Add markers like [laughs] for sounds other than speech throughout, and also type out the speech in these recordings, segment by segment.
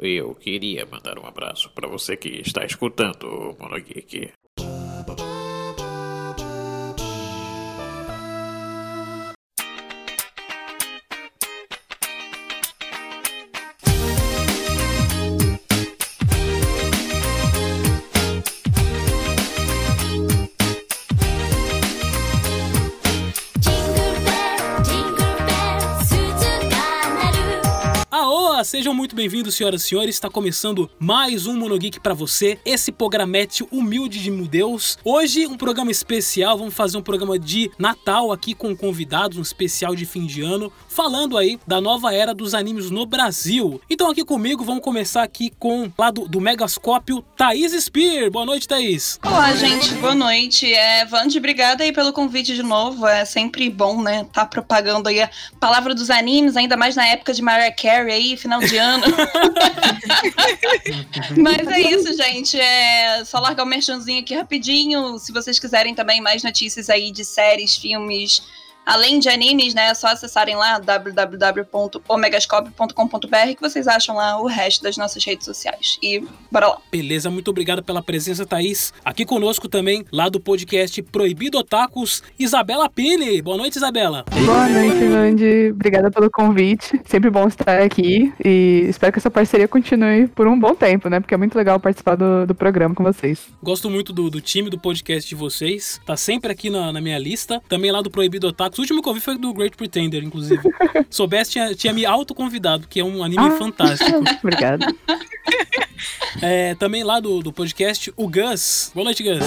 Eu queria mandar um abraço para você que está escutando o Monogeek. Sejam muito bem-vindos, senhoras e senhores. Está começando mais um Monogeek para você. Esse programete humilde de meu Deus. Hoje, um programa especial. Vamos fazer um programa de Natal aqui com convidados, um especial de fim de ano, falando aí da nova era dos animes no Brasil. Então, aqui comigo, vamos começar aqui com lá do, do Megascópio, Thaís Spear. Boa noite, Thaís. Olá, gente. Boa noite. É, Vande, obrigada aí pelo convite de novo. É sempre bom, né? Tá propagando aí a palavra dos animes, ainda mais na época de Mariah Carey aí, final de ano. [laughs] Mas é isso, gente. É só largar o merchanzinho aqui rapidinho. Se vocês quiserem também mais notícias aí de séries, filmes Além de animes, né, é só acessarem lá www.omegascope.com.br que vocês acham lá o resto das nossas redes sociais. E bora lá. Beleza, muito obrigado pela presença, Thaís. Aqui conosco também, lá do podcast Proibido Otakus, Isabela Pini. Boa noite, Isabela. Boa noite, Nandi. Obrigada pelo convite. Sempre bom estar aqui e espero que essa parceria continue por um bom tempo, né? Porque é muito legal participar do, do programa com vocês. Gosto muito do, do time do podcast de vocês. Tá sempre aqui na, na minha lista. Também lá do Proibido Otakus o último que eu vi foi do Great Pretender, inclusive. [laughs] Soubesse, tinha, tinha me autoconvidado, que é um anime ah, fantástico. [laughs] Obrigado. É, também lá do, do podcast, o Gus. Boa noite, Gus.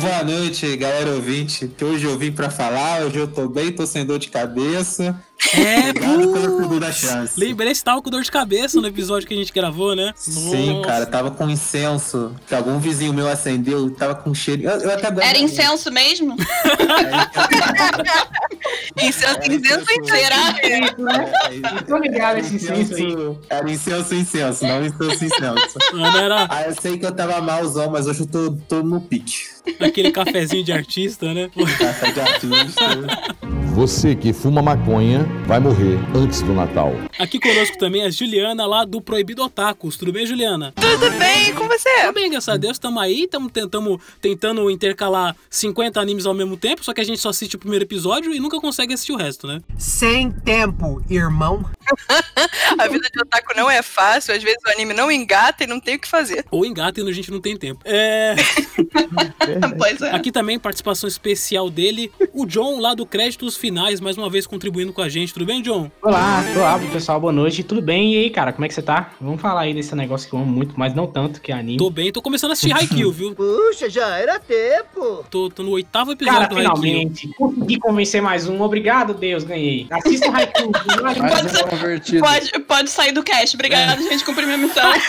Boa noite, galera ouvinte. Que hoje eu vim pra falar, hoje eu tô bem, tô sem dor de cabeça. É. [laughs] Lembrei que tava com dor de cabeça no episódio que a gente gravou, né? Sim, Nossa. cara, tava com incenso que algum vizinho meu acendeu, tava com cheiro. Eu, eu até [laughs] Era incenso mesmo? É, incenso, incenso, será? É, Tô ligado esse incenso. Era incenso, incenso, não incenso, incenso. Não era... Ah, eu sei que eu tava malzão, mas hoje eu tô, tô no pique. Aquele cafezinho de artista, né? [laughs] Café de artista. Você que fuma maconha vai morrer antes do Natal. Aqui conosco também a Juliana lá do Proibido Otakus. Tudo bem, Juliana? Tudo bem, com você? Tudo bem, graças a Deus. Estamos aí, estamos tentando, tentando intercalar 50 animes ao mesmo tempo, só que a gente só assiste o primeiro episódio e nunca consegue assistir o resto, né? Sem tempo, irmão. [laughs] a vida de otaku não é fácil, às vezes o anime não engata e não tem o que fazer. Ou engata e a gente não tem tempo. É. [laughs] pois é. Aqui também participação especial dele, o John lá do Créditos Finais, mais uma vez contribuindo com a gente. Tudo bem, John? Olá, olá pessoal, boa noite. Tudo bem? E aí, cara, como é que você tá? Vamos falar aí desse negócio que eu amo muito, mas não tanto, que é anime. Tô bem, tô começando a assistir Haikyuu, [laughs] viu? Puxa, já era tempo. Tô, tô no oitavo episódio cara, do finalmente, Haikyuu. consegui convencer mais um. Obrigado, Deus, ganhei. Assista o Haikyuu. Pode, pode, pode sair do cast. Obrigado, é. gente, cumprir minha missão. [laughs]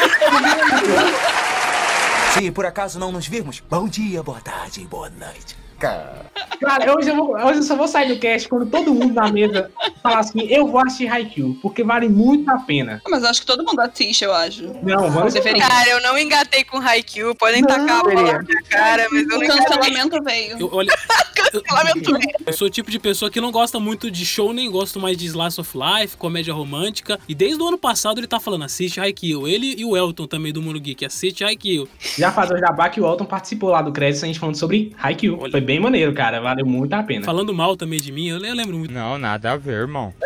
Se por acaso não nos virmos, bom dia, boa tarde, boa noite. Cara, hoje eu, vou, hoje eu só vou sair do cast quando todo mundo na mesa falar assim: eu vou assistir Haikyuu, porque vale muito a pena. Mas acho que todo mundo assiste, eu acho. Não, vamos ver. Cara, eu não engatei com Haikyuu, podem não, tacar a bola na minha cara, mas eu não O cancelamento veio. Eu, olha, [laughs] cancelamento veio. Eu sou o tipo de pessoa que não gosta muito de show, nem gosto mais de Slice of Life, comédia romântica. E desde o ano passado ele tá falando: assiste Haikyuu. Ele e o Elton também do Mundo Geek, assiste Haikyuu. Já faz o jabá que o Elton participou lá do crédito, a gente falando sobre Haikyuu. Foi bem bem maneiro, cara. Valeu muito a pena. Falando mal também de mim, eu, lembro muito. Não, nada a ver, irmão. [laughs]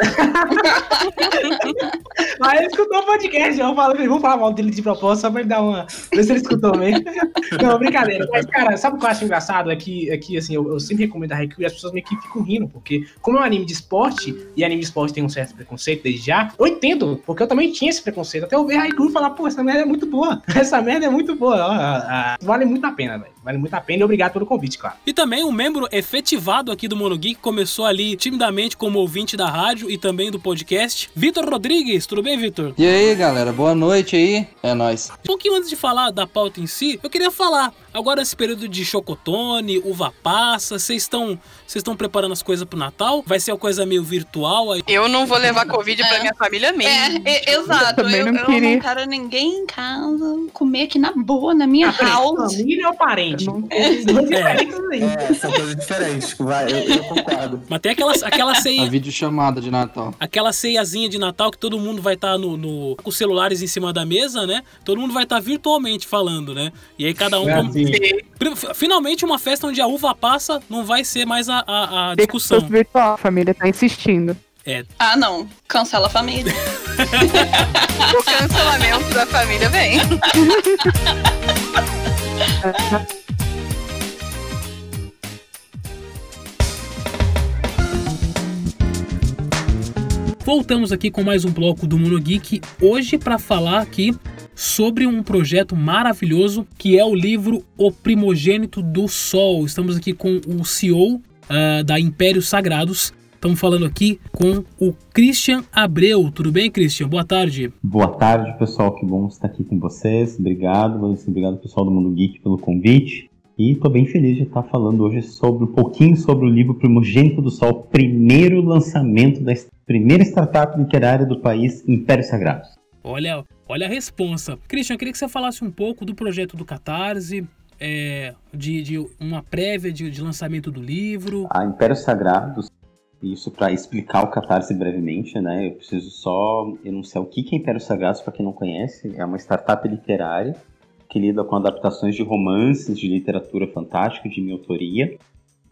Aí ele escutou o podcast, eu falei, vamos falar mal dele de propósito, só pra ele dar uma. Ver se ele escutou mesmo. [laughs] Não, brincadeira. Mas, cara, sabe o que eu acho engraçado? É que, é que assim, eu, eu sempre recomendo a Haikyuu e as pessoas meio que ficam rindo, porque, como é um anime de esporte, e anime de esporte tem um certo preconceito desde já, eu entendo, porque eu também tinha esse preconceito. Até eu ver a Haikyuu e falar, pô, essa merda é muito boa. [laughs] Essa merda é muito boa. vale muito a pena, velho. Vale muito a pena e obrigado pelo convite, claro. E também um membro efetivado aqui do Mono Geek, começou ali timidamente como ouvinte da rádio e também do podcast, Vitor Rodrigues. Tudo bem, Vitor? E aí, galera, boa noite aí. É nóis. Um pouquinho antes de falar da pauta em si, eu queria falar Agora esse período de chocotone, uva passa, vocês estão vocês estão preparando as coisas pro Natal? Vai ser uma coisa meio virtual aí? Eu não vou levar Covid é. pra minha família mesmo. É, é exato. Eu, eu, não, eu não quero ninguém em casa comer aqui na boa, na minha ah, house. Família ou parente? É. é. são coisas diferentes. Vai, eu, eu concordo. Mas tem aquela, aquela ceia. A videochamada de Natal. Aquela ceiazinha de Natal que todo mundo vai estar tá no, no, com os celulares em cima da mesa, né? Todo mundo vai estar tá virtualmente falando, né? E aí cada um. É Finalmente uma festa onde a uva passa não vai ser mais a, a, a discussão. virtual, a família tá insistindo. É. Ah, não. Cancela a família. [laughs] o cancelamento da família vem. [laughs] Voltamos aqui com mais um bloco do Monogeek, hoje para falar aqui sobre um projeto maravilhoso que é o livro O Primogênito do Sol. Estamos aqui com o CEO uh, ah, da Impérios Sagrados. Estamos falando aqui com o Christian Abreu. Tudo bem, Christian? Boa tarde. Boa tarde, pessoal. Que bom estar aqui com vocês. Obrigado, obrigado pessoal do Mundo Geek pelo convite. E estou bem feliz de estar falando hoje sobre um pouquinho sobre o livro Primogênito do Sol, primeiro lançamento da primeira startup literária do país, Impérios Sagrados. Olha, olha a responsa. Christian, eu queria que você falasse um pouco do projeto do Catarse, é, de, de, uma prévia de, de, lançamento do livro. A Impérios Sagrados, isso para explicar o Catarse brevemente, né? Eu preciso só enunciar o que é Impérios Sagrados para quem não conhece. É uma startup literária que lida com adaptações de romances de literatura fantástica de minha autoria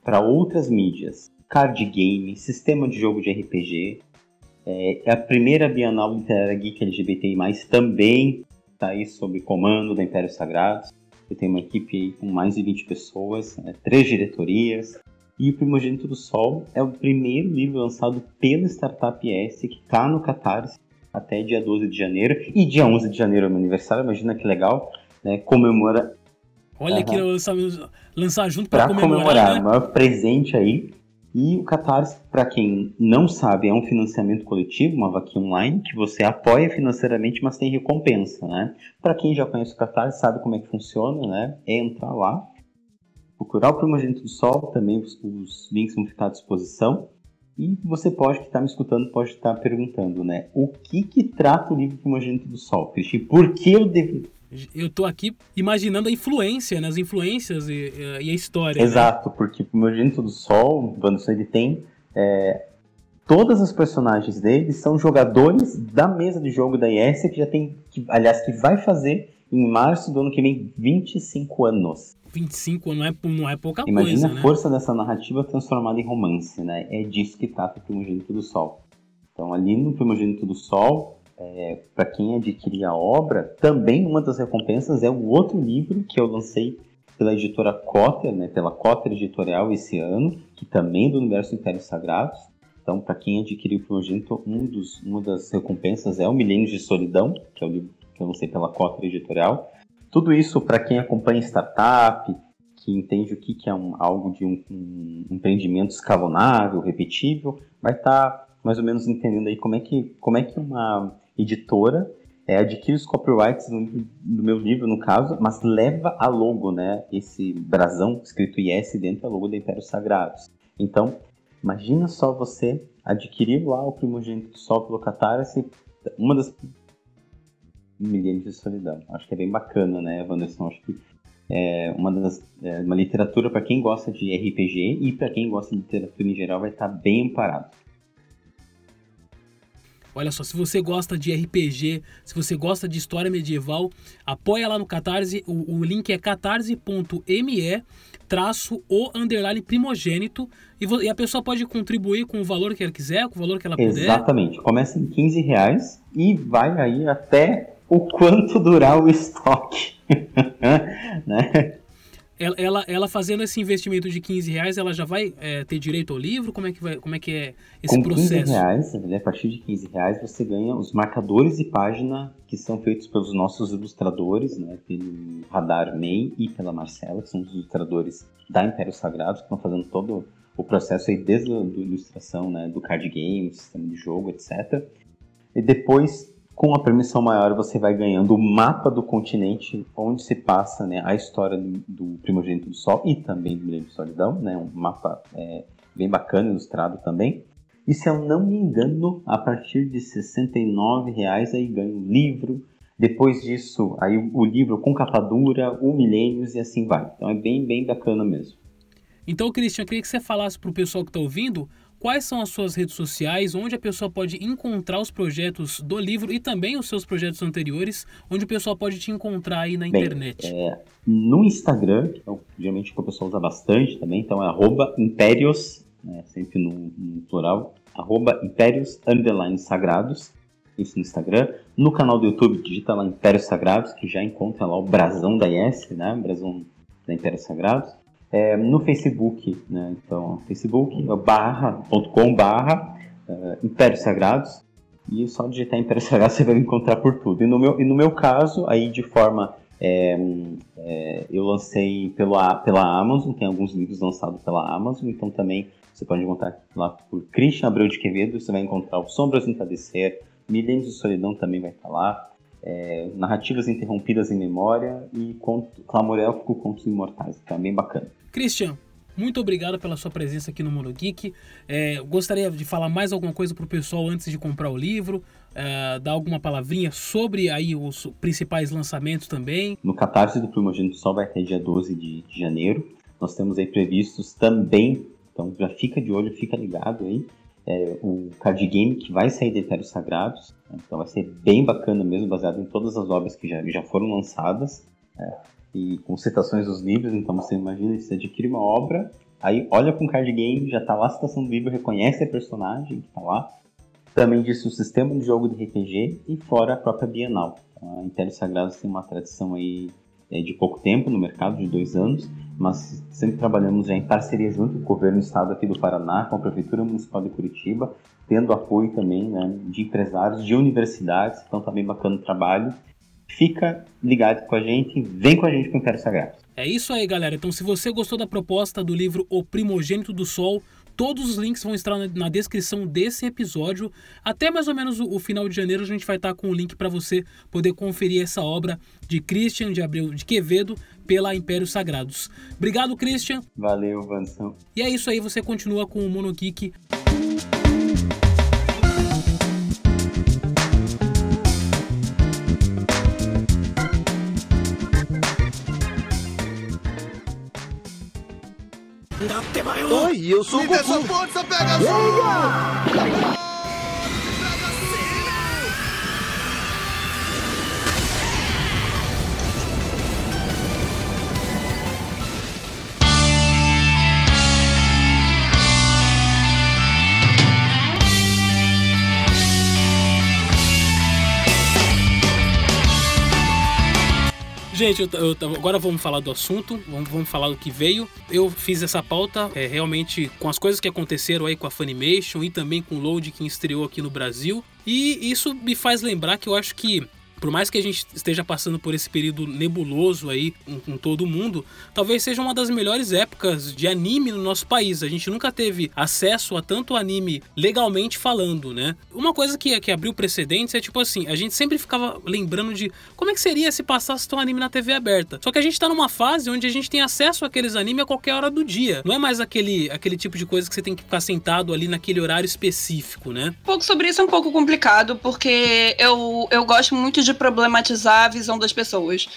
para outras mídias, card game, sistema de jogo de RPG. É, é a primeira Bienal Literária Geek LGBTI+, também está aí sob comando da Império Sagrados. Eu tenho uma equipe aí com mais de 20 pessoas, né, três diretorias. E o Primogênito do Sol é o primeiro livro lançado pela Startup S que está no Catarse até dia 12 de janeiro. E dia 11 de janeiro é meu aniversário, imagina que legal né, comemora. Olha uhum. que lançar, lançar junto para comemorar. comemorar né? o maior presente aí. E o Catarse, para quem não sabe, é um financiamento coletivo, uma vaquinha online, que você apoia financeiramente, mas tem recompensa, né? Para quem já conhece o Catarse, sabe como é que funciona, né? É entrar lá, procurar o Primogênito do Sol, também os, os links vão ficar à disposição. E você pode, que está me escutando, pode estar perguntando, né? O que que trata o livro Primogênito do Sol, Cristian? Por que eu devo eu tô aqui imaginando a influência, né? As influências e, e a história. Né? Exato, né? porque o Movimento do Sol, o Wanderson, ele tem. É, todas as personagens dele são jogadores da mesa de jogo da IS, que já tem. Que, aliás, que vai fazer em março do ano que vem 25 anos. 25 não é, não é pouca Imagina coisa. Imagina a força né? dessa narrativa transformada em romance, né? É disso que trata o Primogênito do Sol. Então, ali no Primogênito do Sol, é, para quem adquirir a obra, também uma das recompensas é o outro livro que eu lancei pela editora Cotter, né, pela Cotter Editorial esse ano, que também é do Universo Impérios Sagrados. Então, para quem adquirir o projeto, um dos, uma das recompensas é o Milênios de Solidão, que é o livro que eu lancei pela Cotter Editorial. Tudo isso para quem acompanha startup, que entende o que, que é um, algo de um, um empreendimento escalonável, repetível, vai estar tá mais ou menos entendendo aí como é que, como é que uma editora, é, adquire os copyrights do, do, meu livro, no caso, mas leva a logo, né? Esse brasão escrito IS dentro da logo da Império Sagrados. Então, imagina só você adquirir lá o primogênito do Sol pelo Catarse, uma das milhares de solidão. Acho que é bem bacana, né, Wanderson? Acho que é uma das é uma literatura para quem gosta de RPG e para quem gosta de literatura em geral vai estar bem amparado. Olha só, se você gosta de RPG, se você gosta de história medieval, apoia lá no Catarse. O, o link é catarse.me traço o underline primogênito e, e, a pessoa pode contribuir com o valor que ela quiser, com o valor que ela puder. Exatamente. Começa em 15 reais e vai aí até o quanto durar o estoque. [laughs] né? Ela, ela, ela, fazendo esse investimento de 15 reais, ela já vai é, ter direito ao livro? Como é que, vai, como é, que é esse Com processo? 15 reais, a partir de 15 reais, você ganha os marcadores de página que são feitos pelos nossos ilustradores, né, pelo Radar May e pela Marcela, que são os ilustradores da Império Sagrado, que estão fazendo todo o processo aí desde a ilustração, né, do card game, sistema de jogo, etc. E depois Com a permissão maior, você vai ganhando o mapa do continente onde se passa né, a história do, Primogênito do Sol e também do Milênio de Solidão, né, um mapa é, bem bacana, ilustrado também. E se eu não me engano, a partir de R$ 69,00 aí ganha um livro. Depois disso, aí o livro com capa dura, o Milênios e assim vai. Então é bem, bem bacana mesmo. Então, Christian, eu queria que você falasse para o pessoal que está ouvindo quais são as suas redes sociais, onde a pessoa pode encontrar os projetos do livro e também os seus projetos anteriores, onde o pessoal pode te encontrar aí na Bem, internet. É, no Instagram, que é geralmente que o pessoal usa bastante também, então é arroba impérios, né, sempre no, no, plural, arroba impérios underline sagrados, isso no Instagram. No canal do YouTube, digita lá Impérios Sagrados, que já encontra lá o brasão da IS, né, o brasão da Impérios Sagrados. É, no Facebook, né? Então, Facebook é barra.com barra uh, Impérios Sagrados. E só digitar Impérios Sagrados [laughs] você vai encontrar por tudo. E no meu, e no meu caso, aí de forma. É, é, eu lancei pela, pela Amazon, tem alguns livros lançados pela Amazon, então também você pode encontrar lá por Christian Abreu de Quevedo, você vai encontrar o Sombras no Entardecer, Milênios de Solidão também vai estar lá, é, Narrativas Interrompidas em Memória e conto, Clamor Élfico Contos Imortais, é bem bacana. Christian, muito obrigado pela sua presença aqui no Mundo Geek. É, gostaria de falar mais alguma coisa para o pessoal antes de comprar o livro, é, dar alguma palavrinha sobre aí os principais lançamentos também. No Catarse do Primogênito Sol vai ter dia 12 de, de janeiro. Nós temos aí previstos também, então já fica de olho, fica ligado aí, é, o card game que vai sair de Etéreos Sagrados. Então vai ser bem bacana mesmo, baseado em todas as obras que já, já foram lançadas. É, e com citações dos livros, então você imagina, você adquire uma obra, aí olha com o card game, já tá lá a citação do livro, reconhece a personagem que tá lá, também disse o sistema de jogo de RPG e fora a própria Bienal. Então, a Império Sagrado tem uma tradição aí é, de pouco tempo no mercado, de dois anos, mas sempre trabalhamos já em parceria junto com o governo do estado aqui do Paraná, com a Prefeitura Municipal de Curitiba, tendo apoio também né, de empresários, de universidades, então tá bem bacana o trabalho fica ligado com a gente, vem com a gente com o Império Sagrado. É isso aí, galera. Então, se você gostou da proposta do livro O Primogênito do Sol, todos os links vão estar na descrição desse episódio. Até mais ou menos o, final de janeiro a gente vai estar com o link para você poder conferir essa obra de Christian de Abreu de Quevedo pela Impérios Sagrados. Obrigado, Christian. Valeu, Vanção. E é isso aí, você continua com o Mono Oi, eu sou o Goku. Essa força, pega Gente, eu, eu, agora vamos falar do assunto, vamos, vamos, falar do que veio. Eu fiz essa pauta é, realmente com as coisas que aconteceram aí com a Funimation e também com o Load que estreou aqui no Brasil. E isso me faz lembrar que eu acho que por mais que a gente esteja passando por esse período nebuloso aí com, todo mundo, talvez seja uma das melhores épocas de anime no nosso país. A gente nunca teve acesso a tanto anime legalmente falando, né? Uma coisa que, que abriu precedentes é tipo assim, a gente sempre ficava lembrando de como é que seria se passasse um anime na TV aberta. Só que a gente tá numa fase onde a gente tem acesso àqueles animes a qualquer hora do dia. Não é mais aquele, aquele tipo de coisa que você tem que ficar sentado ali naquele horário específico, né? Um pouco sobre isso é um pouco complicado, porque eu, eu gosto muito de problematizar a visão das pessoas.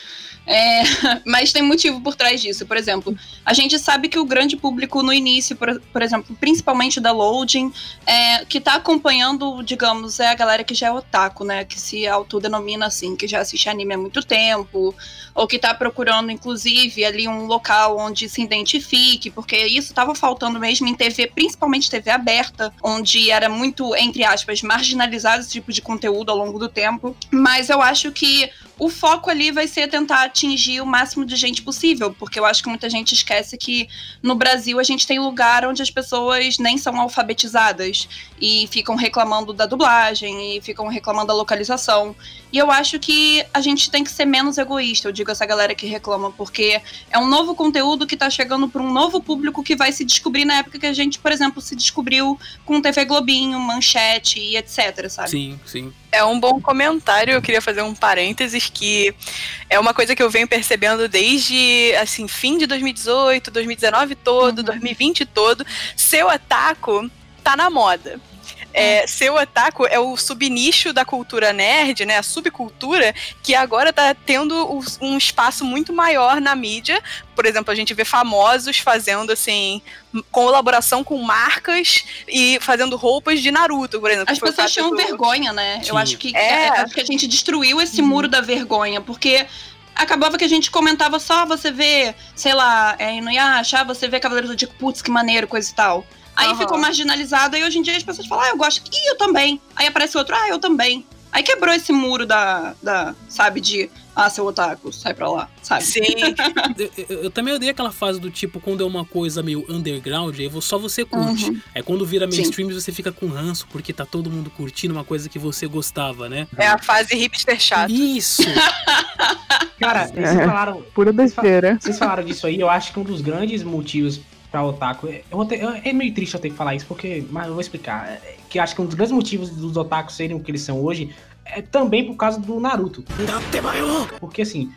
É, [laughs] mas tem motivo por trás disso. Por exemplo, a gente sabe que o grande público no início, por, por exemplo, principalmente da Loading, é, que está acompanhando, digamos, é a galera que já é otaku, né? Que se autodenomina assim, que já assiste anime há muito tempo, ou que está procurando, inclusive, ali um local onde se identifique, porque isso estava faltando mesmo em TV, principalmente TV aberta, onde era muito, entre aspas, marginalizado esse tipo de conteúdo ao longo do tempo. Mas eu acho que o foco ali vai ser tentar atingir o máximo de gente possível, porque eu acho que muita gente esquece que no Brasil a gente tem lugar onde as pessoas nem são alfabetizadas e ficam reclamando da dublagem e ficam reclamando da localização. E eu acho que a gente tem que ser menos egoísta, eu digo essa galera que reclama, porque é um novo conteúdo que está chegando para um novo público que vai se descobrir na época que a gente, por exemplo, se descobriu com TV Globinho, Manchete e etc, sabe? Sim, sim É um bom comentário. Eu queria fazer um parênteses que é uma coisa que eu venho percebendo desde assim fim de 2018, 2019 todo, uhum. 2020 todo. Seu ataco tá na moda é, ser otaku é o subnicho da cultura nerd, né? A subcultura que agora tá tendo um espaço muito maior na mídia. Por exemplo, a gente vê famosos fazendo assim colaboração com marcas e fazendo roupas de Naruto, por exemplo. As pessoas tinham do... vergonha, né? Sim. Eu acho que é. acho que a gente destruiu esse uhum. muro da vergonha, porque acabava que a gente comentava só, você vê, sei lá, é, Inuyasha, você vê Cavaleiros do Zodíaco, putz, que maneiro, coisa e tal. Aí uhum. ficou marginalizado e hoje em dia as pessoas falam, ah, eu gosto. E eu também. Aí aparece outro, ah, eu também. Aí quebrou esse muro da, da sabe, de ah, seu otaku, sai pra lá, sabe? Sim. [laughs] eu, eu, também odeio aquela fase do tipo, quando é uma coisa meio underground, aí só você curte. Uhum. É quando vira mainstream você fica com ranço, porque tá todo mundo curtindo uma coisa que você gostava, né? É a fase hipster chato. Isso! Cara, [laughs] vocês falaram. Pura besteira. Vocês falaram disso aí, eu acho que um dos grandes motivos pra otaku. Eu ter, é meio triste eu ter que falar isso, porque. Mas eu vou explicar. É, que acho que um dos grandes motivos dos otakus serem o que eles são hoje é também por causa do Naruto. Porque assim.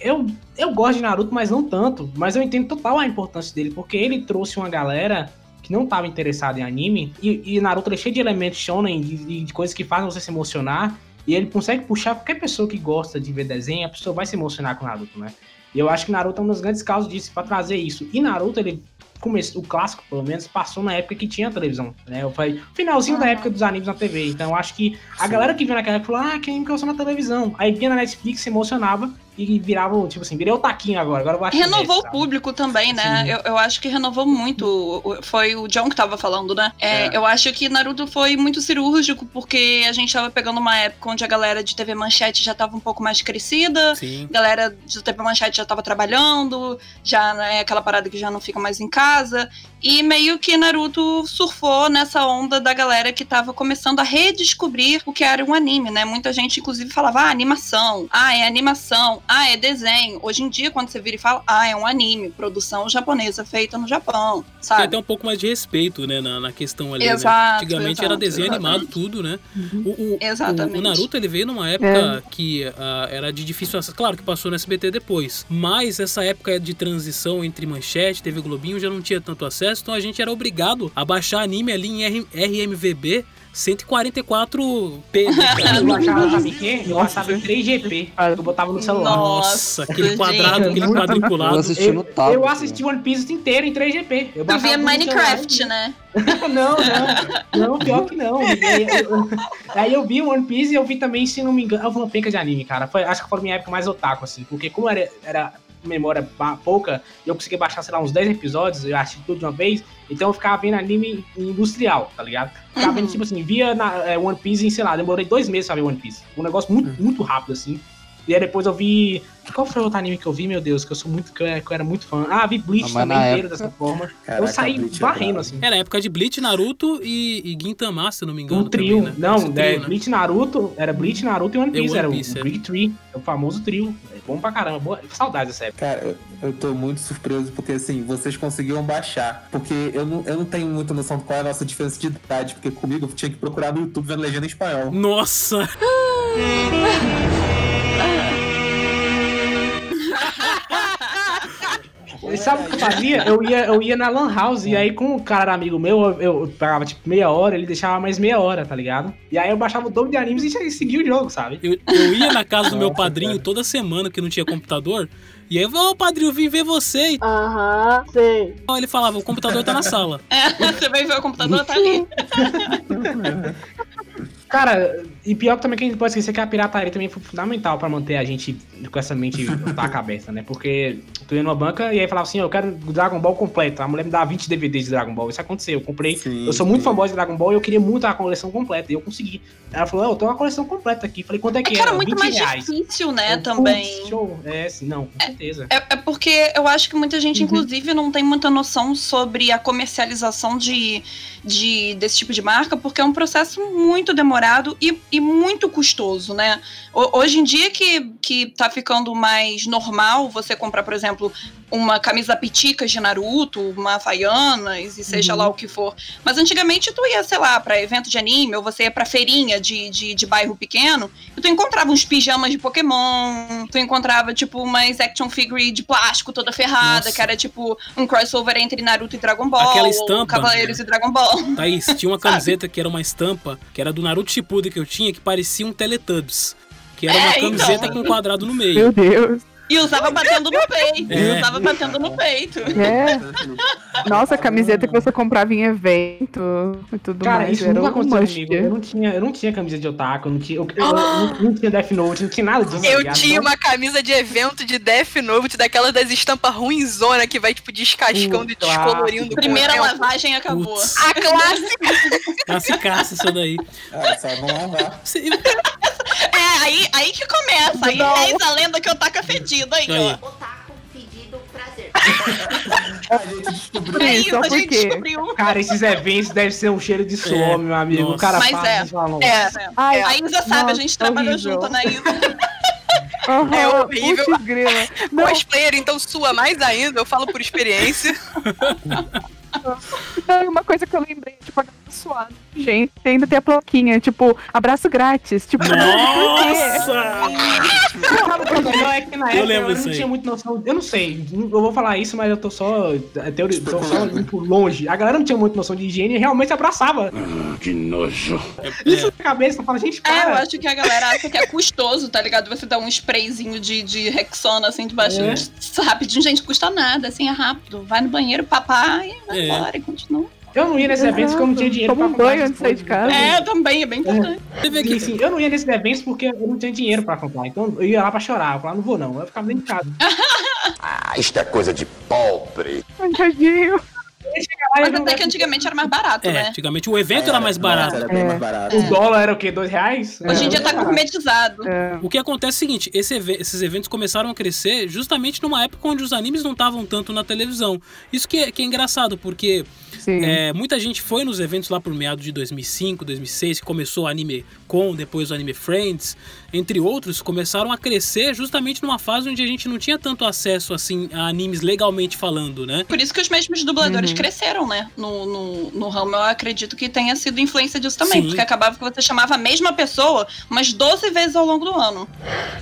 Eu, eu gosto de Naruto, mas não tanto. Mas eu entendo total a importância dele, porque ele trouxe uma galera que não estava interessada em anime. E, e Naruto é cheio de elementos shonen, de, de coisas que fazem você se emocionar. E ele consegue puxar qualquer pessoa que gosta de ver desenho, a pessoa vai se emocionar com Naruto, né? E eu acho que Naruto é um dos grandes casos disso, para trazer isso. E Naruto, ele começo, o clássico, pelo menos, passou na época que tinha televisão, né? Foi finalzinho ah. da época dos animes na TV. Então acho que a Sim. galera que viu naquela época falou, ah, que anime que eu na televisão. Aí vinha na Netflix, se emocionava e virava, tipo assim, virei o taquinho agora. agora eu renovou o público também, né? Eu, eu, acho que renovou muito. Foi o John que tava falando, né? É, é. Eu acho que Naruto foi muito cirúrgico, porque a gente tava pegando uma época onde a galera de TV Manchete já tava um pouco mais crescida, Sim. galera de TV Manchete já tava trabalhando, já é né, aquela parada que já não fica mais em casa. E meio que Naruto surfou nessa onda da galera que tava começando a redescobrir o que era um anime, né? Muita gente, inclusive, falava, ah, animação, ah, é animação, ah, é desenho. Hoje em dia, quando você vira e fala, ah, é um anime, produção japonesa feita no Japão, sabe? Tem até um pouco mais de respeito, né, na, na questão ali, né? exato, né? Antigamente exato, era desenho exatamente. animado, tudo, né? Uhum. O, o, exatamente. O, o, Naruto, ele veio numa época é. que uh, era de difícil acesso. Claro que passou no SBT depois, mas essa época de transição entre manchete, TV Globinho, já não tinha tanto acesso, então a gente era obrigado a baixar anime ali em R RMVB 144p. [laughs] Eu baixava, sabe quê? Eu em 3GP. Eu botava no celular. Nossa, aquele quadrado, gente. aquele quadriculado. Eu assisti no tablet. Eu assisti One Piece inteiro em 3GP. Eu tu via Minecraft, né? [laughs] não, não. Não, pior que não. Aí eu, vi One Piece e eu vi também, se não me engano, eu uma penca de anime, cara. Foi, acho que foi a minha época mais otaku, assim. Porque como era, era memória pouca, eu consegui baixar, sei lá, uns 10 episódios, eu assisti tudo de uma vez, então eu ficava vendo anime industrial, tá ligado? Ficava vendo, uhum. tipo assim, via na, é, One Piece em, sei lá, demorei dois meses pra ver One Piece. Um negócio muito, uhum. muito rápido, assim. E aí depois eu vi. Qual foi o outro anime que eu vi, meu Deus? Que eu sou muito. Que eu, era muito fã. Ah, vi Bleach também inteiro dessa forma. Caraca, eu saí é varrendo, assim. Era época de Bleach, Naruto e, e Gintama, se não me engano. Um trio. Também, né? Não, trio, é, né? Bleach, Naruto. Era Bleach, Naruto e One Piece. One Piece era o, o Big Tree. O famoso trio. Bom pra caramba. Boa, saudades dessa época. Cara, eu, eu tô muito surpreso porque, assim, vocês conseguiram baixar. Porque eu não, eu não tenho muita noção de qual é a nossa diferença de idade. Porque comigo eu tinha que procurar no YouTube vendo legenda em espanhol. Nossa! [laughs] Sabe o que eu fazia? Eu ia, eu ia na Lan House e aí, com o cara amigo meu, eu, eu pagava tipo meia hora, ele deixava mais meia hora, tá ligado? E aí eu baixava o dobro de animes e seguia o jogo, sabe? Eu, eu ia na casa do meu padrinho toda semana que não tinha computador. E aí, ô padrinho, vim ver você. Aham, sei. Ele falava, o computador tá na sala. [laughs] É, você vai ver o computador, tá ali. [laughs] Cara, e pior que também que a gente pode esquecer que a pirataria também foi fundamental pra manter a gente com essa mente [laughs] na cabeça, né? Porque tu ia numa banca e aí falava assim, eu quero Dragon Ball completo. A mulher me dava 20 DVDs de Dragon Ball. Isso aconteceu. Eu comprei. Sim, eu sou muito fanboy de Dragon Ball e eu queria muito a coleção completa. E eu consegui. Ela falou, eu tenho uma coleção completa aqui. Falei, quanto é que é? Era muito mais reais. difícil, né, eu, também. Show. É, sim, não, com é, certeza. É, é, porque eu acho que muita gente, uhum. inclusive, não tem muita noção sobre a comercialização de, de, desse tipo de marca, porque é um processo muito demorado e, e muito custoso, né? Hoje em dia que, que tá ficando mais normal você comprar, por exemplo, uma camisa piticas de Naruto, uma Havaianas e seja Uhum. lá o que for. Mas antigamente tu ia, sei lá, pra evento de anime, ou você ia pra feirinha de, de, de bairro pequeno, e tu encontrava uns pijamas de Pokémon, tu encontrava, tipo, umas action figure de plástico toda ferrada, Nossa. que era tipo um crossover entre Naruto e Dragon Ball, Aquela estampa. Cavaleiros e Dragon Ball. Thaís, tinha uma camiseta que era uma estampa, que era do Naruto Shippuden que eu tinha, que parecia um Teletubbies. Que era uma É, então. camiseta com um quadrado no meio. Meu Deus. E usava batendo no peito. É. E usava batendo no peito. É. [laughs] Nossa, a camiseta que você comprava em evento e tudo Cara, mais. isso nunca aconteceu must. comigo. Eu não, tinha, eu não tinha camisa de otaku, eu não tinha, eu, eu- eu não, não tinha Death Note, não tinha nada disso. tá Eu ligado? tinha Então, uma camisa de evento de Death Note, daquela das estampas ruinzona que vai, tipo, descascando e descolorindo. Primeira tempo. lavagem acabou. Putz, A clássica! [laughs] classicaça essa daí. Ah, só vamos lavar. É, aí, aí que começa. Aí Não. reza a lenda que eu taco é fedido aí, Aí. ó. Otaku, pedido, prazer. [laughs] A gente descobriu. É Sim, isso, só a gente descobriu. Cara, esses eventos devem ser um cheiro de suor, É, meu amigo. nossa. O cara Mas fala é. É. Ai, A Isa sabe, a Nossa, gente trabalhou horrível. junto na Isa. [laughs] aham, É horrível. putz, grila. Não, Cosplayer, então sua mais ainda, eu falo por experiência. não, [laughs] uma coisa que eu lembrei, tipo, suada. Gente, ainda tem a plaquinha, tipo, abraço grátis. Tipo? Nossa! É que na Eu época eu, lembro não tinha muita noção. Eu não sei, eu vou falar isso, mas eu tô só. é teoria, tô só por longe. A galera não tinha muita noção de higiene e realmente abraçava. Que nojo. Isso na cabeça, eu falo, gente, É, eu para. acho que a galera acha que é custoso, tá ligado? Você dá um sprayzinho de, de Rexona, assim, debaixo. É. Rapidinho, gente, custa nada, assim, é rápido. Vai no banheiro, papai, e vai É. embora e continua. Eu não ia nesses eventos porque eu não tinha dinheiro Toma pra um comprar banho essas antes de sair de casa. É, também, é bem importante. Vê Sim, que sim, eu não ia nesses eventos porque eu não tinha dinheiro pra comprar. Então eu ia lá pra chorar. Eu falava, não vou não. Eu ficava dentro de casa. [laughs] Ah, isto é coisa de pobre. Tadinho. Mas até que antigamente era mais barato, É, né? antigamente o evento era mais barato. Era bem É. mais barato. O dólar era o quê? Dois reais? Hoje em dia tá gourmetizado. É, O que acontece é o seguinte, esse esses eventos começaram a crescer justamente numa época onde os animes não estavam tanto na televisão. Isso que é, que é engraçado, porque é, muita gente foi nos eventos lá por meados de 2005, 2006, que começou o Anime Com, depois o Anime Friends, entre outros, começaram a crescer justamente numa fase onde a gente não tinha tanto acesso assim a animes legalmente falando, né? Por isso que os mesmos dubladores cresceram, né? No, no, no ramo, eu acredito que tenha sido influência disso também. Sim. Porque acabava que você chamava a mesma pessoa umas 12 vezes ao longo do ano.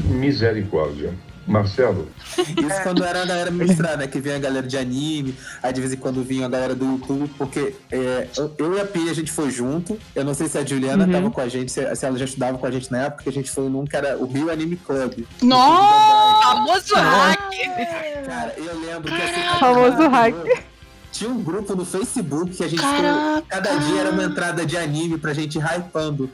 Misericórdia. Marcelo, Isso quando era a galera misturada, né? Que vinha a galera de anime, aí de vez em quando vinha a galera do YouTube, porque é, eu, e a Pia a gente foi junto. Eu não sei se a Juliana Uhum. tava com a gente, se, se ela já estudava com a gente na época, que a gente foi num que era o Rio Anime Club. Nossa! Famoso hack! Cara, eu lembro que assim. Famoso tinha um hack. grupo- Tinha um grupo no Facebook que a gente Caraca! ficou. Cada dia era uma entrada de anime pra gente ir hypando.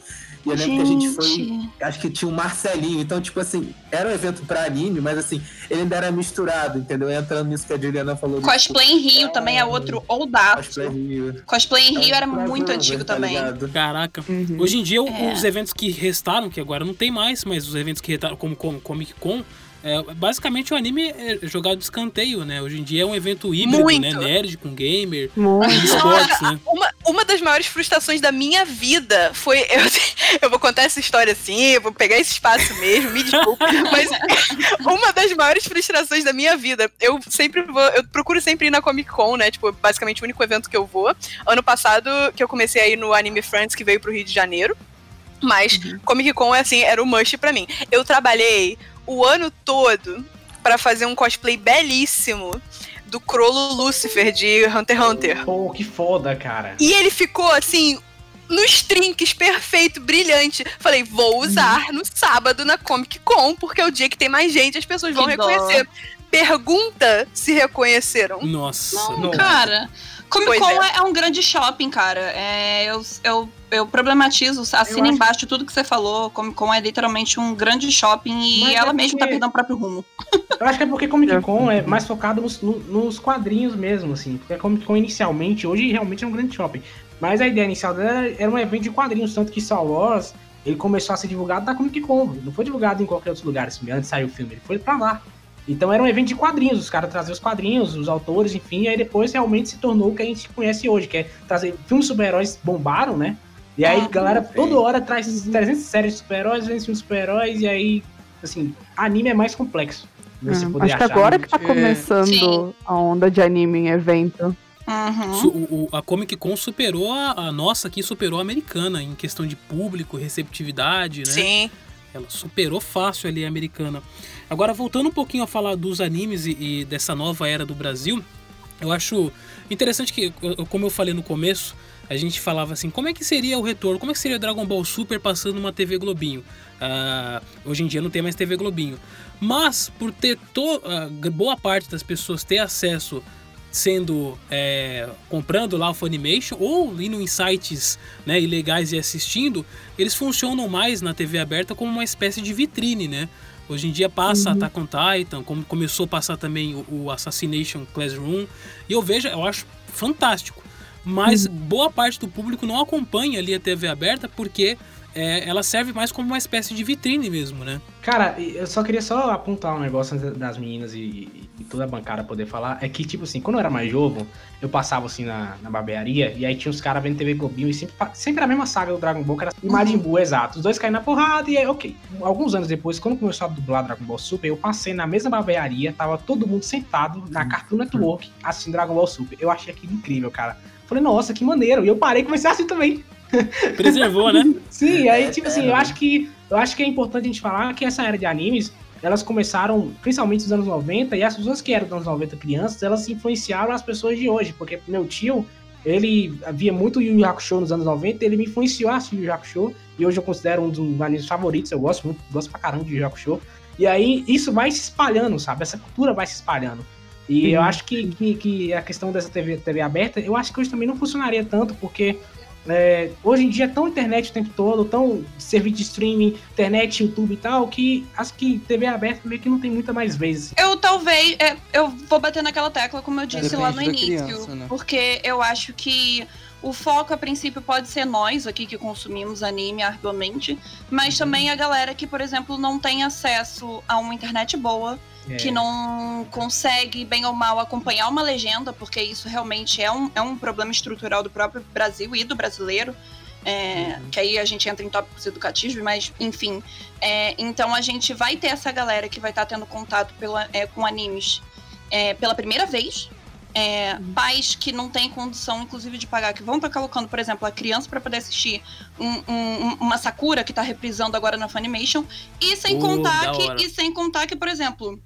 E eu lembro que a gente foi. Acho que tinha um Marcelinho. Então, tipo assim, era um evento pra anime, mas assim, ele ainda era misturado, entendeu? Entrando nisso que a Juliana falou. do Cosplay em Rio também é outro oldaço. Cosplay Rio. Cosplay em Rio era um muito antigo tá também. ligado? Caraca. Uhum. Hoje em dia, o- É. os eventos que restaram, que agora não tem mais, mas os eventos que restaram, como, como Comic Con, é, basicamente o anime é jogado de escanteio, né? Hoje em dia é um evento híbrido, Muito. né? Nerd com gamer, Muito. esportes, né? Uma, uma das maiores frustrações da minha vida foi. [laughs] Eu, eu vou contar essa história assim, eu vou pegar esse espaço mesmo, me desculpe. [laughs] mas uma das maiores frustrações da minha vida, eu sempre vou. Eu procuro sempre ir na Comic Con, né? Tipo, basicamente o único evento que eu vou. Ano passado, que eu comecei a ir no Anime Friends, que veio pro Rio de Janeiro. Mas Comic Con, assim, era o must pra mim. Eu trabalhei o ano todo pra fazer um cosplay belíssimo do Crollo Lucifer de Hunter x Hunter. Pô, que foda, cara. E ele ficou assim, nos trinques, perfeito, brilhante. Falei, vou usar no sábado na Comic Con, porque é o dia que tem mais gente, as pessoas vão Que dó. reconhecer. Pergunta se reconheceram. Nossa. Não, Não. cara. Comic Con é. é. é um grande shopping, cara. É, eu, eu, eu problematizo, assina acho- embaixo tudo que você falou. Comic Con é literalmente um grande shopping e Mas ela é mesma tá porque- perdendo o próprio rumo. [laughs] Eu acho que é porque Comic Con é mais focado nos, no- nos quadrinhos mesmo, assim. Porque a Comic Con inicialmente, hoje realmente é um grande shopping. Mas a ideia inicial dela era um evento de quadrinhos, tanto que Star Wars ele começou a ser divulgado na Comic Con. Não foi divulgado em qualquer outro lugar, assim, antes saiu o filme, ele foi pra lá. Então era um evento de quadrinhos, os caras traziam os quadrinhos, os autores, enfim, e aí depois realmente se tornou o que a gente conhece hoje, que é trazer filmes de super-heróis bombaram, né? E aí, Ah, galera, sim. toda hora traz 300 séries de super-heróis, 200 filmes de super-heróis, e aí, assim, anime é mais complexo. Nesse Hum, poder acho que achar agora no- que tá É. começando Sim. a onda de anime em evento. Uhum. O- a Comic Con superou a, a nossa aqui, superou a americana em questão de público, receptividade, né? Sim. Ela superou fácil ali a americana. Agora, voltando um pouquinho a falar dos animes e, e dessa nova era do Brasil, eu acho interessante que, como eu falei no começo, a gente falava assim, como é que seria o retorno? Como é que seria Dragon Ball Super passando numa TV Globinho? Ah, hoje em dia não tem mais TV Globinho. Mas, por ter to, ah, boa parte das pessoas ter acesso sendo é, comprando lá o Funimation ou indo em sites né, ilegais e assistindo, eles funcionam mais na TV aberta como uma espécie de vitrine, né? Hoje em dia passa Uhum. Attack on Titan, como começou a passar também o, o Assassination Classroom, e eu vejo, eu acho fantástico. Mas boa parte do público não acompanha ali a TV aberta porque é, ela serve mais como uma espécie de vitrine mesmo, né? Cara, eu só queria só apontar um negócio das meninas e, e toda a bancada poder falar. É que, tipo assim, quando eu era mais novo, eu passava assim na, na barbearia e aí tinha os caras vendo TV Globinho e sempre, sempre a mesma saga do Dragon Ball, que era Majin Buu, exato. Os dois caíram na porrada e aí, ok. Alguns anos depois, quando começou a dublar Dragon Ball Super, eu passei na mesma barbearia, tava todo mundo sentado na Cartoon Network assistindo Dragon Ball Super. Eu achei aquilo incrível, cara. Falei, nossa, que maneiro. E eu parei e comecei a assistir também. [laughs] Preservou, né? Sim, aí, tipo assim, eu acho que eu acho que é importante a gente falar que essa era de animes, elas começaram principalmente nos anos 90, e as pessoas que eram dos anos 90 crianças, elas influenciaram as pessoas de hoje, porque meu tio, ele via muito Yu Yu Hakusho nos anos 90, ele me influenciou a assistir Yu Yu Hakusho, e hoje eu considero um dos animes favoritos, eu gosto muito, gosto pra caramba de Yu Yu Hakusho, e aí isso vai se espalhando, sabe? Essa cultura vai se espalhando. E eu Uhum. acho que, que, que a questão dessa TV, TV aberta, eu acho que hoje também não funcionaria tanto, porque é, hoje em dia é tão internet o tempo todo, tão serviço de streaming, internet, YouTube e tal, que acho que TV aberta meio que não tem muita mais vezes. Eu talvez. é, eu vou bater naquela tecla, como eu disse lá no Depende início. criança, né? Porque eu acho que o foco, a princípio, pode ser nós aqui que consumimos anime arduamente, mas também a galera que, por exemplo, não tem acesso a uma internet boa. É. Que não consegue, bem ou mal, acompanhar uma legenda, porque isso realmente é um, é um problema estrutural do próprio Brasil e do brasileiro. é, Que aí a gente entra em tópicos educativos, mas enfim. É, então a gente vai ter essa galera que vai estar tendo contato pela, é, com animes é, pela primeira vez. É, pais que não têm condição, inclusive, de pagar, que vão estar colocando, por exemplo, a criança para poder assistir um- um- uma Sakura que tá reprisando agora na Funimation. E sem Oh, contar que. hora. E sem contar que, por exemplo,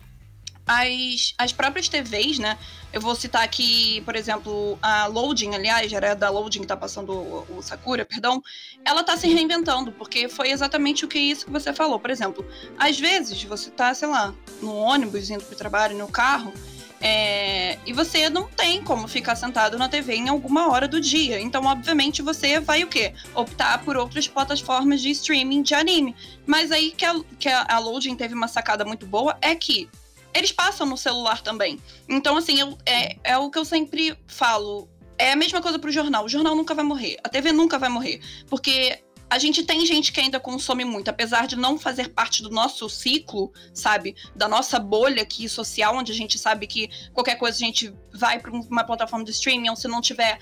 as, as próprias TVs, né? Eu vou citar aqui, por exemplo, a Loading, aliás, era da Loading que tá passando o, o Sakura, perdão. Ela tá se reinventando, porque foi exatamente o que isso que você falou. Por exemplo, às vezes você tá, sei lá, no ônibus indo pro trabalho, no carro, é, e você não tem como ficar sentado na TV em alguma hora do dia. Então, obviamente, você vai o quê? Optar por outras plataformas de streaming de anime. Mas aí que a, que a, Loading teve uma sacada muito boa é que eles passam no celular também. Então, assim, eu, é, é o que eu sempre falo. É a mesma coisa pro jornal. O jornal nunca vai morrer. A TV nunca vai morrer. Porque a gente tem gente que ainda consome muito, apesar de não fazer parte do nosso ciclo, sabe? Da nossa bolha aqui social, onde a gente sabe que qualquer coisa a gente vai para uma plataforma de streaming, ou se não tiver,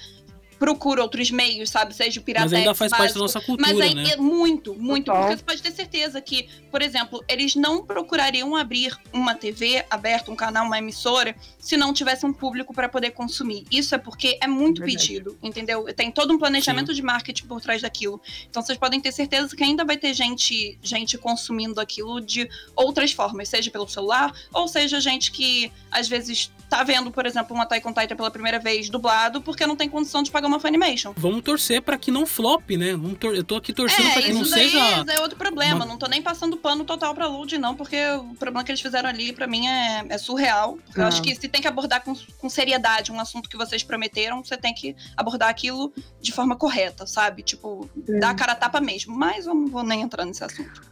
procura outros meios, sabe? Seja o Piratex Mas ainda faz parte básico. da nossa cultura, Mas aí, né? é muito, muito. Total. Porque você pode ter certeza que, por exemplo, eles não procurariam abrir uma TV aberta, um canal, uma emissora, se não tivesse um público para poder consumir. Isso é porque é muito Verdade. pedido, entendeu? Tem todo um planejamento de marketing por trás daquilo. Então vocês podem ter certeza que ainda vai ter gente, gente consumindo aquilo de outras formas, seja pelo celular, ou seja gente que às vezes tá vendo, por exemplo, um Attack on Titan pela primeira vez dublado porque não tem condição de pagar uma Funimation. Vamos torcer pra que não flop, né? Vamos tor- eu tô aqui torcendo pra É, que não isso seja. é outro problema. uma- Não tô nem passando pano total pra Load, não, porque o problema que eles fizeram ali, pra mim, é, é surreal. Eu Ah. acho que se tem que abordar com, com seriedade um assunto que vocês prometeram, você tem que abordar aquilo de forma correta, sabe? Tipo, dar a cara a tapa mesmo. Mas eu não vou nem entrar nesse assunto.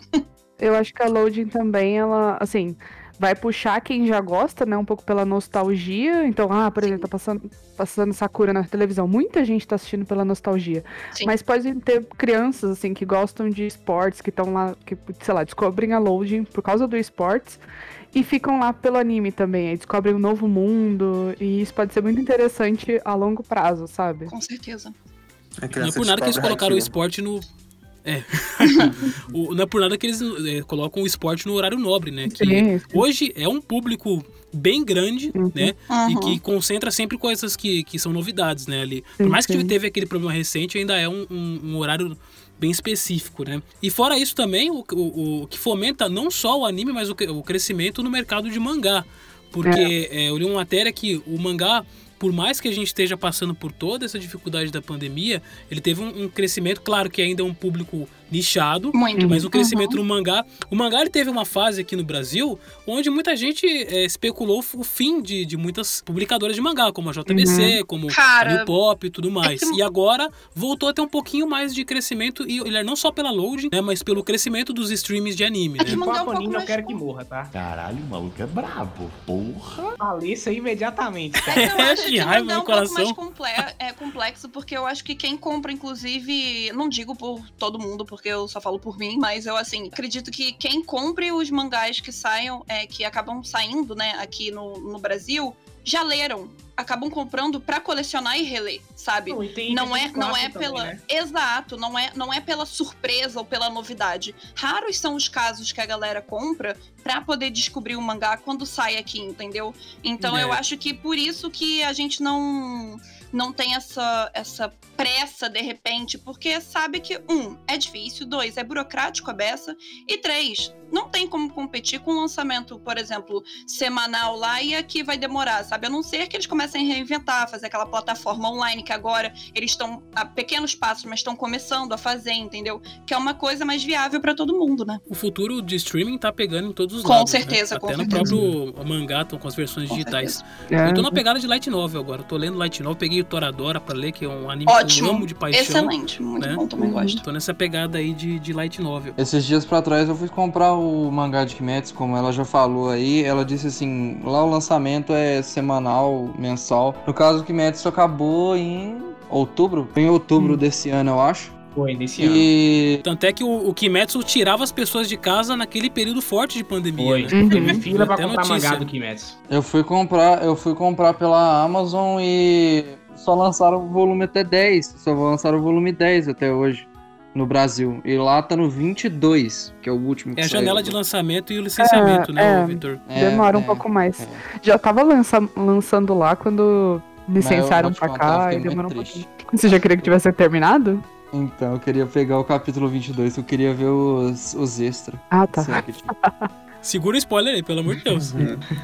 Eu acho que a Loading também, ela, assim, vai puxar quem já gosta, né? Um pouco pela nostalgia. Então, ah, por exemplo, tá passando, passando Sakura na televisão. Muita gente tá assistindo pela nostalgia. Sim. Mas pode ter crianças, assim, que gostam de esportes, que estão lá, que, sei lá, descobrem a Loading por causa do esportes. E ficam lá pelo anime também, aí descobrem um novo mundo, e isso pode ser muito interessante a longo prazo, sabe? Com certeza. Não é por nada que eles colocaram o Haikyuu. esporte no, É. [laughs] o, não é por nada que eles é, colocam o esporte no horário nobre, né? Que Sim, sim. hoje é um público bem grande, né? E Uhum. que concentra sempre coisas que, que são novidades, né? Ali. Por mais que sim. teve aquele problema recente, ainda é um, um- um horário bem específico, né? E fora isso também, o, o- o que fomenta não só o anime, mas o, o crescimento no mercado de mangá. Porque é, eu li uma matéria que o mangá, por mais que a gente esteja passando por toda essa dificuldade da pandemia, ele teve um, um crescimento, claro que ainda é um público nichado, Muito. mas o crescimento Uhum. no mangá. O mangá ele teve uma fase aqui no Brasil onde muita gente é, especulou o fim de, de muitas publicadoras de mangá, como a JBC, como Cara, a New Pop e tudo mais. que- E agora voltou a ter um pouquinho mais de crescimento, e ele é não só pela loading, né, mas pelo crescimento dos streams de anime, É né? mangá é um pouco Nino, eu mais quero que morra, tá? Caralho, o maluco é brabo. Porra. Falei isso aí imediatamente, É cara. eu [laughs] acho Que que raiva mangá é no um pouco mais coração. comple- é, complexo, porque eu acho que quem compra, inclusive, não digo por todo mundo, porque eu só falo por mim, mas eu, assim, acredito que quem compre os mangás que saiam, é, que acabam saindo, né, aqui no, no Brasil, já leram. Acabam comprando pra colecionar e reler, sabe? Não, e não é, não é clássica também, pela. né? Exato, não é, não é pela surpresa ou pela novidade. Raros são os casos que a galera compra pra poder descobrir o mangá quando sai aqui, entendeu? Então É. eu acho que por isso que a gente não não tem essa, essa pressa de repente, porque sabe que, um, é difícil, dois, é burocrático a beça, e três, não tem como competir com um lançamento, por exemplo, semanal lá e aqui vai demorar, sabe? A não ser que eles comecem a reinventar, fazer aquela plataforma online que agora eles estão a pequenos passos, mas estão começando a fazer, entendeu? Que é uma coisa mais viável pra todo mundo, né? O futuro de streaming tá pegando em todos os Com lados. né? certeza, Até com no certeza. próprio mangá, estão com as versões Com digitais. É. Eu tô na pegada de Light Novel agora. Eu tô lendo Light Novel, peguei o Toradora pra ler, que é um anime Ótimo. que eu amo de paixão. Excelente, muito né? bom, também gosto. Tô nessa pegada aí de, de Light Novel. Esses dias pra trás eu fui comprar o mangá de Kimetsu, como ela já falou aí. Ela disse assim: lá o lançamento é semanal, mensal. No caso, o Kimetsu acabou em outubro. Foi em outubro desse ano, eu acho. Foi nesse ano. E. Tanto é que o, o Kimetsu tirava as pessoas de casa naquele período forte de pandemia. Foi. Né? Teve fila pra Até comprar notícia. mangá do Kimetsu. Eu fui comprar, eu fui comprar pela Amazon e só lançaram o volume até 10. Só lançaram o volume 10 até hoje no Brasil. E lá tá no 22, que é o último que É a saiu. janela de lançamento e o licenciamento, É, né, é. Vitor? É, Demora um é, pouco mais. é. Já tava lança- lançando lá quando licenciaram pra cá e demorou um pouquinho. Você já queria que tivesse terminado? Então, eu queria pegar o capítulo 22, eu queria ver os, os extras. Ah, tá. Que- [laughs] Segura o spoiler aí, pelo amor de Deus.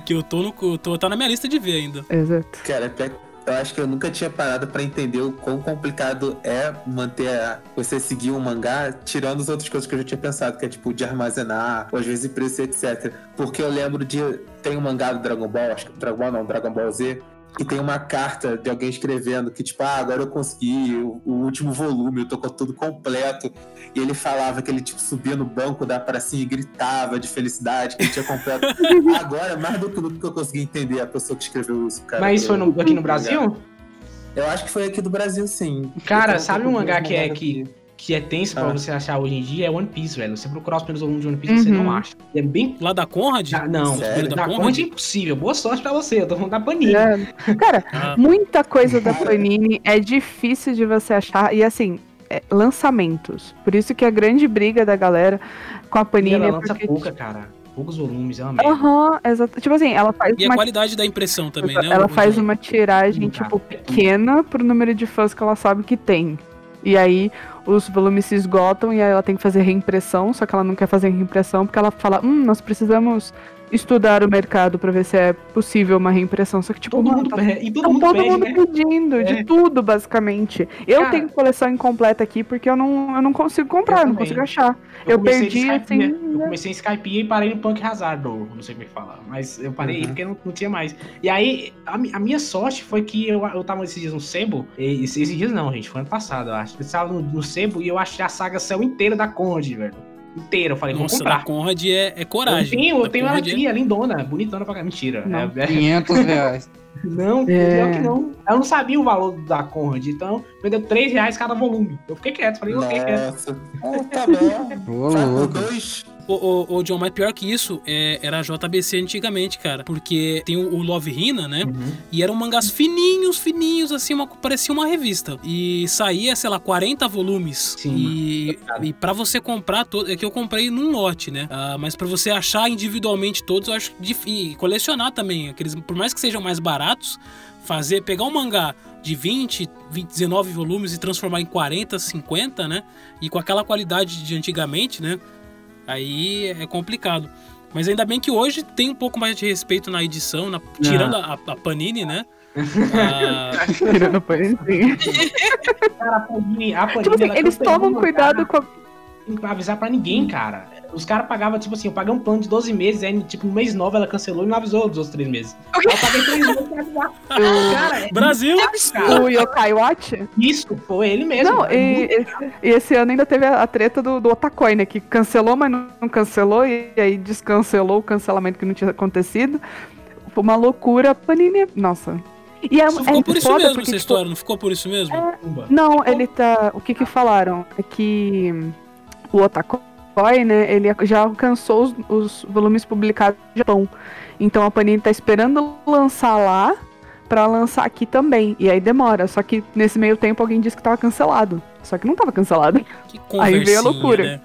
que eu tô, no, eu tô tá na minha lista de ver ainda. Exato. Cara, até- eu acho que eu nunca tinha parado pra entender o quão complicado é manter a- você seguir um mangá, tirando as outras coisas que eu já tinha pensado, que é tipo de armazenar, ou às vezes preço, etc. Porque eu lembro de. Tem um mangá do Dragon Ball, acho que Dragon Ball não, Dragon Ball Z. E tem uma carta de alguém escrevendo que, tipo, ah, agora eu consegui o, o último volume, eu tô com tudo completo. E ele falava que ele, tipo, subia no banco da pracinha e gritava de felicidade que ele tinha completo. [laughs] agora, mais do que nunca eu consegui entender a pessoa que escreveu isso, cara. Mas isso foi no- aqui no Brasil? Eu acho que foi aqui do Brasil, sim. Cara, tô sabe um mangá que é, que, aqui. Que é tenso pra Ah. você achar hoje em dia? É One Piece, velho. Você procurar os primeiros volumes de One Piece, você Uhum. não acha. É bem. Lá da Conrad? Ah, não, Os primeiros da Conde é impossível. Boa sorte pra você. Eu tô falando da Panini. É. Cara, [laughs] Ah. muita coisa da Panini é difícil de você achar. E assim, é, lançamentos. Por isso que a grande briga da galera com a E Panini ela é lança porque. pouca, cara. Poucos volumes, é uma merda. Aham, exato. Tipo assim, ela faz E a uma qualidade da impressão também, né? Ela faz uma tiragem, tipo, pequena pro número de fãs que ela sabe que tem. E aí os volumes se esgotam e aí ela tem que fazer reimpressão, só que ela não quer fazer reimpressão porque ela fala, hum, nós precisamos estudar o mercado pra ver se é possível uma reimpressão. Só que, tipo, Todo mundo tá pede. E todo Tá mundo todo pede, mundo né? pedindo, É. de tudo, basicamente. Eu Cara, tenho coleção incompleta aqui porque eu não, eu não consigo comprar, Eu eu não consigo achar. Eu, comecei perdi, Skype, assim. Eu comecei em Skype e parei no Punk Hazard, ou não sei como é que fala. Mas eu parei Uhum. porque não, não tinha mais. E aí, a, a minha sorte foi que eu, eu tava esses dias no Sebo. E, esses, esses dias não, gente, foi ano passado, eu acho. Eu estava no, no Sebo e eu achei a saga céu inteira da Conde, velho. Inteira. Eu falei, vou Nossa, da comprar. Conrad é, é coragem. Eu tenho, eu tenho ela é- aqui, é lindona, bonitona pra cá. Mentira. Não. É- [laughs] é- 500 reais. não, É. pior que não. Eu não sabia o valor da Conrad, então vendeu 3 reais cada volume. Eu fiquei quieto, falei, ok, quieto. Nossa. Ah, tá por louco. dois. Ô, ô, ô, John, mas pior que isso, é, era a JBC antigamente, cara. Porque tem o, o Love Hina, né? Uhum. E eram mangás fininhos, fininhos, assim, uma, parecia uma revista. E saía, sei lá, 40 volumes. Sim. E, e para você comprar todo. É que eu comprei num lote, né? Ah, mas para você achar individualmente todos, eu acho difícil. E colecionar também. Aqueles, por mais que sejam mais baratos, fazer, pegar um mangá de 20, 20, 19 volumes e transformar em 40, 50, né? E com aquela qualidade de antigamente, né? Aí é complicado. Mas ainda bem que hoje tem um pouco mais de respeito na edição, na- tirando a, a Panini, né? Ah, [laughs] Tirando a Panini, sim. Cara, a Panini, a Panini Tipo assim, ela eles tomam cuidado com a avisar pra ninguém, cara. Os caras pagavam, tipo assim, eu paguei um plano de 12 meses, aí, tipo, no mês 9 ela cancelou e não avisou dos outros 3 meses. Eu paguei 3 meses pra avisar. Cara, é Brasil! cara. o Yokai Watch. Isso, foi ele mesmo. Não, É e, esse, e esse ano ainda teve a, a treta do, do Otakoi, né? Que cancelou, mas não, não cancelou, e aí descancelou o cancelamento que não tinha acontecido. Foi uma loucura. Panini, nossa. E é, Isso é ficou por isso foda mesmo porque, essa tipo, história, não ficou por isso mesmo? Não, ele tá. O que que falaram? É que o Otakoi, né? Ele já alcançou os, os volumes publicados no Japão. Então a Panini tá esperando lançar lá pra lançar aqui também. E aí demora. Só que nesse meio tempo alguém disse que tava cancelado. Só que não tava cancelado. Que [laughs] Aí veio a loucura. né?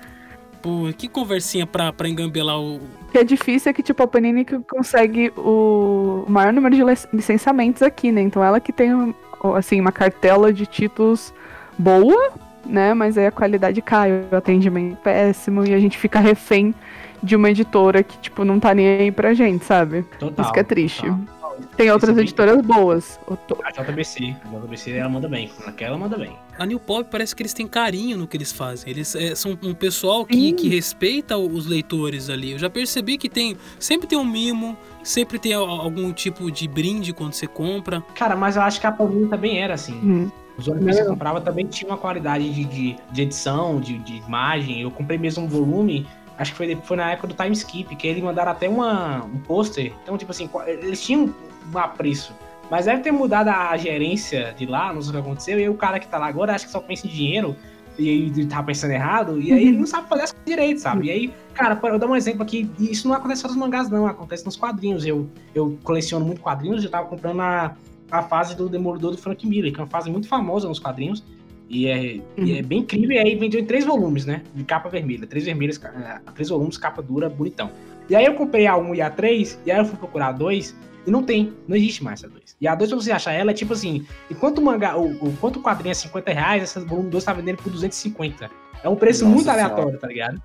Pô, que conversinha pra, pra engambelar o. O que é difícil é que, tipo, a Panini que consegue o maior número de lic- licenciamentos aqui, né? Então ela que tem, assim, uma cartela de títulos boa, né? Mas aí a qualidade cai, o atendimento é péssimo e a gente fica refém de uma editora que, tipo, não tá nem aí pra gente, sabe? Total, Isso que é triste. total. Tem outras Esse editoras boas. A JBC. A JBC ela manda bem. Naquela manda bem. A New Pop parece que eles têm carinho no que eles fazem. Eles é, são um pessoal que, que respeita os leitores ali. Eu já percebi que tem. Sempre tem um mimo, sempre tem al- algum tipo de brinde quando você compra. Cara, mas eu acho que a Panini também era assim. Hum. Os ônibus que você comprava também tinha uma qualidade de, de, de edição, de, de imagem. Eu comprei mesmo um volume, acho que foi, foi na época do Time Skip, que eles mandaram até uma, um pôster. Então, tipo assim, eles tinham um apreço. Mas deve ter mudado a gerência de lá, não sei o que aconteceu. E aí o cara que tá lá agora acho que só pensa em dinheiro. E aí tá pensando errado, e aí ele não sabe fazer as coisas direito, sabe? E aí, cara, eu dar um exemplo aqui, e isso não acontece só nos mangás, não, acontece nos quadrinhos. Eu, eu coleciono muito quadrinhos, eu tava comprando a, a fase do Demolidor do Frank Miller, que é uma fase muito famosa nos quadrinhos. E é, e é bem incrível, e aí vendeu em três volumes, né? De capa vermelha. Três vermelhas, eh, três volumes, capa dura, bonitão. E aí eu comprei a 1 e a 3, e aí eu fui procurar a 2, e não tem, não existe mais a 2. E a 2, pra você achar ela, é tipo assim, enquanto o mangá, o, o, enquanto o quadrinho é 50 reais, essa volume 2 tá vendendo por 250. É um preço Nossa muito Senhora. aleatório, tá ligado?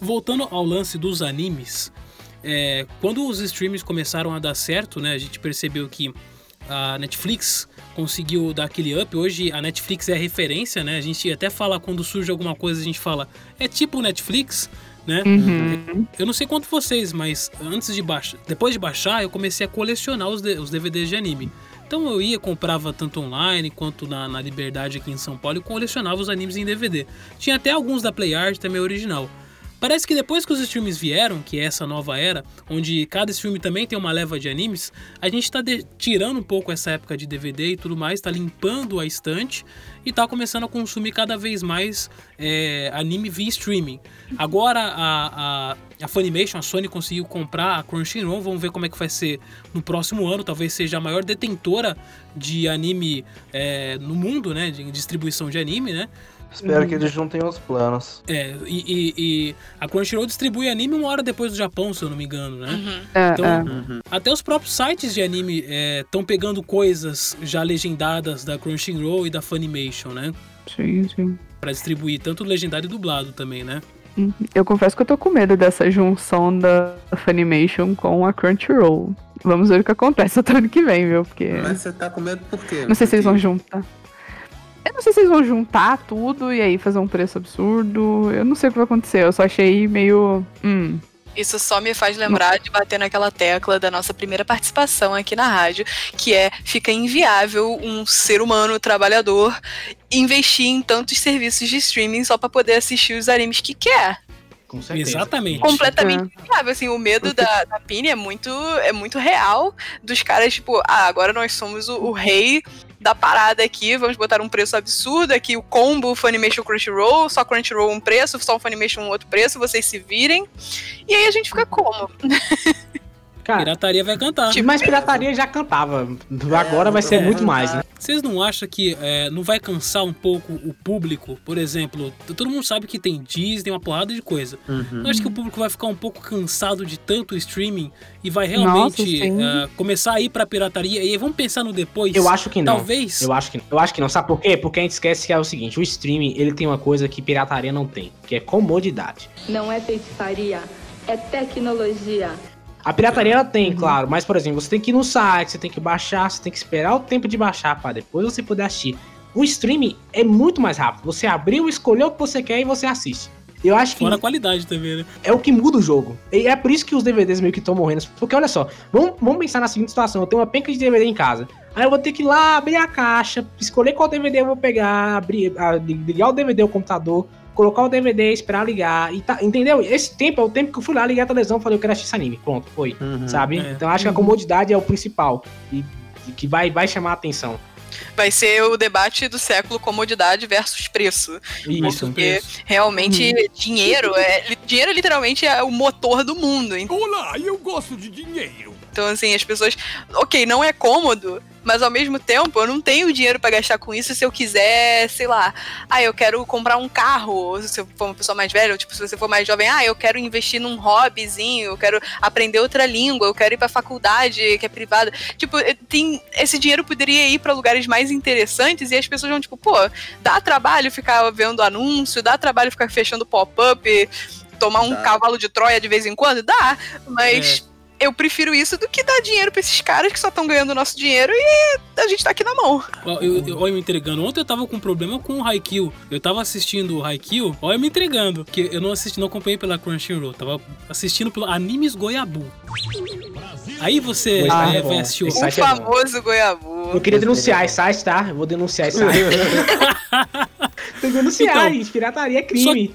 Voltando ao lance dos animes, é, quando os streams começaram a dar certo, né, a gente percebeu que a Netflix conseguiu dar aquele up. Hoje a Netflix é a referência, né? A gente até fala quando surge alguma coisa, a gente fala, é tipo Netflix, né? Uhum. Eu não sei quanto vocês, mas antes de baixar, depois de baixar, eu comecei a colecionar os, os DVDs de anime. Então eu ia, comprava tanto online quanto na, na Liberdade aqui em São Paulo e colecionava os animes em DVD. Tinha até alguns da PlayArt também original. Parece que depois que os streams vieram, que é essa nova era, onde cada stream também tem uma leva de animes, a gente tá de- tirando um pouco essa época de DVD e tudo mais, tá limpando a estante e tá começando a consumir cada vez mais é, anime via streaming. Agora a, a, a Funimation, a Sony conseguiu comprar a Crunchyroll, vamos ver como é que vai ser no próximo ano, talvez seja a maior detentora de anime é, no mundo, né, de distribuição de anime, né? Espero que eles juntem os planos. É, e, e- e a Crunchyroll distribui anime uma hora depois do Japão, se eu não me engano, né? É, então, é. até os próprios sites de anime estão pegando coisas já legendadas da Crunchyroll e da Funimation, né? Sim, sim. Pra distribuir tanto legendado e dublado também, né? Uhum. Eu confesso que eu tô com medo dessa junção da Funimation com a Crunchyroll. Vamos ver o que acontece [laughs] até ano que vem, viu? Porque. Mas você tá com medo por quê? Não sei se eles vão juntar. Sei se eles vão juntar tudo e aí fazer um preço absurdo. Eu não sei o que vai acontecer. Eu só achei meio. Hum. Isso só me faz lembrar de bater naquela tecla da nossa primeira participação aqui na rádio, que é fica inviável um ser humano trabalhador investir em tantos serviços de streaming só pra poder assistir os animes que quer. Com certeza. Exatamente. Completamente inviável, assim, o medo da, da Pini é muito, é muito real dos caras, tipo, ah, agora nós somos o, o rei da parada aqui, vamos botar um preço absurdo aqui, o combo Funimation Crunchyroll, só Crunchyroll um preço, só o Funimation um outro preço, vocês se virem. E aí a gente fica como? [laughs] Cara, pirataria vai cantar. Tipo, mas pirataria já cantava. Agora vai ser muito mais, né? Vocês não acham que é, não vai cansar um pouco o público? Por exemplo, todo mundo sabe que tem Disney, uma porrada de coisa. Uhum. Eu acho que o público vai ficar um pouco cansado de tanto streaming e vai realmente Nossa, uh, começar a ir pra pirataria. E aí vamos pensar no depois. Eu acho que não. Talvez. Eu acho que não. Eu acho que não. Sabe por quê? Porque a gente esquece que é o seguinte: o streaming ele tem uma coisa que pirataria não tem, que é comodidade. Não é feitiçaria, é tecnologia. A pirataria ela tem, claro, mas por exemplo, você tem que ir no site, você tem que baixar, você tem que esperar o tempo de baixar para depois você poder assistir. O streaming é muito mais rápido. Você abriu, escolheu o que você quer e você assiste. Eu acho que Fora a qualidade também, né? é o que muda o jogo. E é por isso que os DVDs meio que estão morrendo. Porque olha só, vamos, vamos pensar na seguinte situação: eu tenho uma penca de DVD em casa. Aí eu vou ter que ir lá abrir a caixa, escolher qual DVD eu vou pegar, abrir, ligar o DVD ao computador, colocar o DVD, esperar ligar. E tá, entendeu? Esse tempo é o tempo que eu fui lá ligar a televisão e falei, eu quero assistir esse anime. Pronto, foi. Sabe? É. Então acho que a comodidade é o principal. E, e que vai, vai chamar a atenção. Vai ser o debate do século comodidade versus preço. Isso. Porque realmente dinheiro é. Dinheiro literalmente é o motor do mundo. Olá, eu gosto de dinheiro. Então, assim, as pessoas. Ok, não é cômodo, mas ao mesmo tempo eu não tenho dinheiro pra gastar com isso se eu quiser, sei lá. Ah, eu quero comprar um carro. Se eu for uma pessoa mais velha, ou tipo, se você for mais jovem, ah, eu quero investir num hobbyzinho, eu quero aprender outra língua, eu quero ir pra faculdade que é privada. Tipo, eh, tem. Esse dinheiro poderia ir pra lugares mais interessantes e as pessoas vão, tipo, pô, dá trabalho ficar vendo anúncio, dá trabalho ficar fechando pop-up, tomar um cavalo de Troia de vez em quando? Dá, mas eu prefiro isso do que dar dinheiro pra esses caras que só estão ganhando o nosso dinheiro e a gente tá aqui na mão. Eu, eu, olha, eu me entregando. Ontem eu tava com um problema com o Haikyuu. Eu tava assistindo o Haikyuu, olha eu me entregando. Que eu não assisti, não acompanhei pela Crunchyroll. Tava assistindo pelo Animes Goiabu. Aí você Ah, é, é bom. vai assistir o Esse O site é famoso goiabu. Eu queria denunciar esse site, tá? Eu vou denunciar esse site. [laughs] [laughs] Tem que denunciar, Então, gente. Pirataria é crime.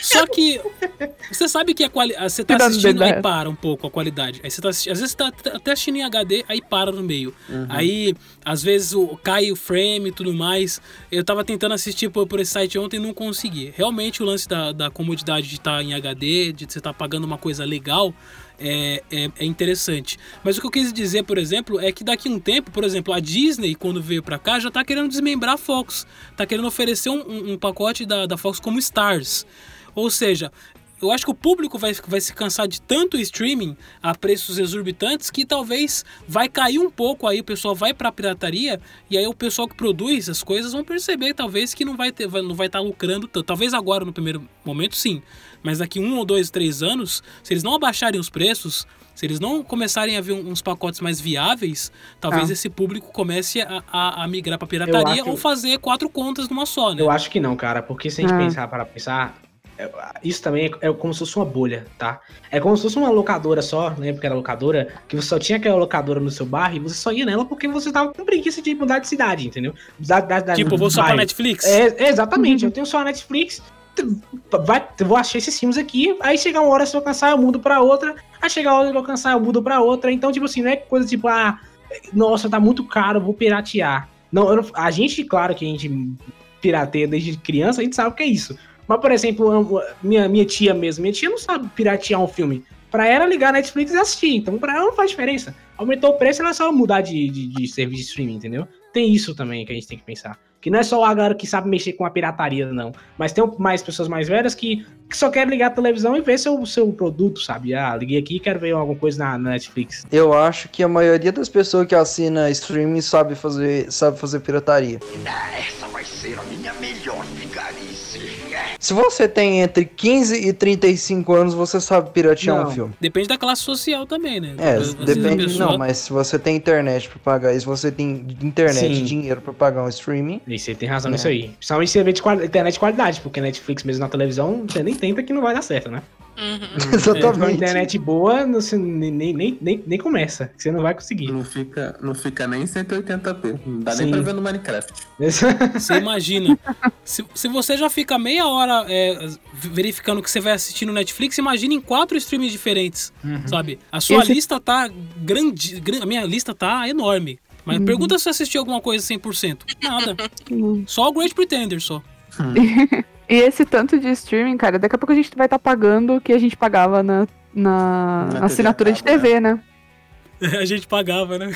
Só que você sabe que a qualidade. Você tá Que assistindo aí para um pouco a qualidade. Aí você tá assistindo, às vezes você tá até assistindo em HD, aí para no meio. Aí, às vezes, o, cai o frame e tudo mais. Eu tava tentando assistir por, por esse site ontem e não consegui. Realmente o lance da, da comodidade de estar em HD, de você estar pagando uma coisa legal. É, é, é interessante. Mas o que eu quis dizer, por exemplo, é que daqui a um tempo, por exemplo, a Disney, quando veio pra cá, já tá querendo desmembrar a Fox. Tá querendo oferecer um, um- pacote da, da Fox como Stars. Ou seja, eu acho que o público vai, vai se cansar de tanto streaming a preços exorbitantes que talvez vai cair um pouco aí, o pessoal vai pra pirataria e aí o pessoal que produz as coisas vão perceber talvez que não vai ter, não vai estar lucrando tanto. Talvez agora no primeiro momento sim, mas daqui um ou dois, três anos, se eles não abaixarem os preços, se eles não começarem a ver uns pacotes mais viáveis, talvez Ah. esse público comece a, a- a migrar pra Eu pirataria acho- ou fazer quatro contas numa só, né? Eu acho que não, cara, porque se a gente Ah. pensar para pensar, é- isso também é, é como se fosse uma bolha, tá? É como se fosse uma locadora só, lembra que era locadora, que você só tinha aquela locadora no seu bairro e você só ia nela porque você tava com preguiça de mudar de cidade, entendeu? Da, da, da, Tipo, vou só pra. Netflix? É, exatamente, eu tenho só a Netflix, vai, vou achar esses filmes aqui, aí chegar uma hora se eu cansar eu mudo pra outra, aí chegar a hora que eu cansar eu mudo pra outra, então tipo assim, não é coisa tipo, ah, nossa, tá muito caro, vou piratear. Não, não- a gente, claro que a gente pirateia desde criança, a gente sabe o que é isso. Mas, por exemplo, minha, minha tia mesmo, minha tia não sabe piratear um filme. Pra ela ligar a Netflix e assistir, então pra ela não faz diferença. Aumentou o preço, ela só mudar de, de, de serviço de streaming, entendeu? Tem isso também que a gente tem que pensar. Que não é só a galera que sabe mexer com a pirataria, não. Mas tem mais pessoas mais velhas que, que só querem ligar a televisão e ver seu, seu produto, sabe? Ah, liguei aqui e quero ver alguma coisa na, na Netflix. Eu acho que a maioria das pessoas que assina streaming sabe fazer, sabe fazer pirataria. Essa vai ser a minha melhor vigarice. Se você tem entre 15 e 35 anos, você sabe piratear um Não. filme. Depende da classe social também, né? É, Às depende. pessoa- Não, mas se você tem internet pra pagar, e se você tem internet e Sim. dinheiro pra pagar um streaming. E você tem razão É. nisso aí. Principalmente se você vê de internet de qualidade, porque Netflix mesmo na televisão, você nem tenta que não vai dar certo, né? [laughs] Exatamente. Com internet boa, você nem, nem, nem, nem, nem começa, você não vai conseguir. Não fica, não fica nem em 180p. Não dá Sim. nem pra ver no Minecraft. [laughs] Você imagina. se, se você já fica meia hora é, verificando o que você vai assistir no Netflix, imagina em quatro streams diferentes, Uhum. sabe? A sua Esse- lista tá grande, gran- a minha lista tá enorme. Mas Uhum. pergunta se assistiu alguma coisa 100%. Nada. Só o Great Pretender, só. [laughs] E esse tanto de streaming, cara, daqui a pouco a gente vai estar pagando o que a gente pagava na, na, Na assinatura de TV, né? [laughs] A gente pagava, né?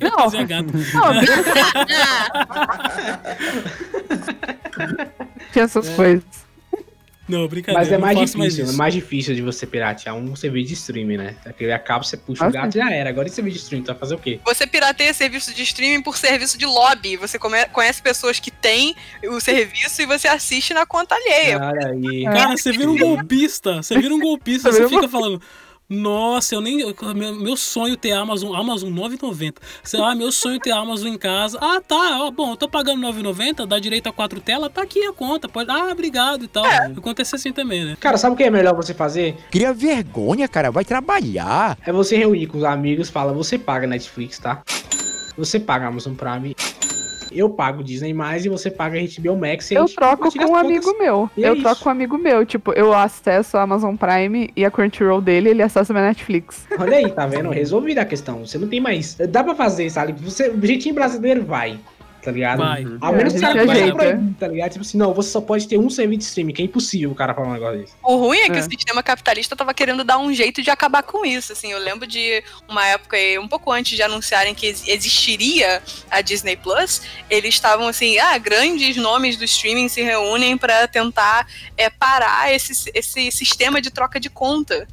Não. [laughs] Gato. [laughs] Tinha essas coisas. Não, brincadeira. Mas é mais mais difícil, isso. é mais difícil de você piratear um serviço de streaming, né? Aquele acaba, você puxa Ah, o gato e já era. Agora esse serviço de streaming, tu vai fazer o quê? Você pirateia serviço de streaming por serviço de lobby. Você come- conhece pessoas que têm o serviço e você assiste na conta alheia. Cara, aí. Cara, você vira um golpista. Você vira um golpista. Você fica falando. Nossa, eu nem. eu- Meu, meu sonho ter Amazon. Amazon 9,90. Você, ah, meu sonho ter Amazon em casa. Ah, tá. ó, bom, eu tô pagando 9,90, dá direito a quatro telas, tá aqui a conta. Pode, ah, obrigado e tal. Acontece assim também, né? Cara, sabe o que é melhor você fazer? Cria vergonha, cara. Vai trabalhar. É você reunir com os amigos, fala, você paga Netflix, tá? Você paga Amazon Prime. Eu pago Disney mais e você paga HBO Max. e a Eu troco com um amigo meu. E é eu isso. troco com um amigo meu. Tipo, eu acesso a Amazon Prime e a Crunchyroll dele, ele acessa a minha Netflix. Olha aí, tá vendo? Resolvida a questão. Você não tem mais. Dá pra fazer, sabe? Você, o jeitinho brasileiro vai. Tá ligado? Vai. Ao É, menos a os gente caras começam a ajeita. proibir, tá ligado? Tipo assim, não, você só pode ter um serviço de streaming, que é impossível o cara falar um negócio desse. O ruim é que É. o sistema capitalista tava querendo dar um jeito de acabar com isso. Assim, eu lembro de uma época aí, um pouco antes de anunciarem que ex- existiria a Disney Plus, eles estavam assim, ah, grandes nomes do streaming se reúnem para tentar é, parar esse, esse sistema de troca de conta.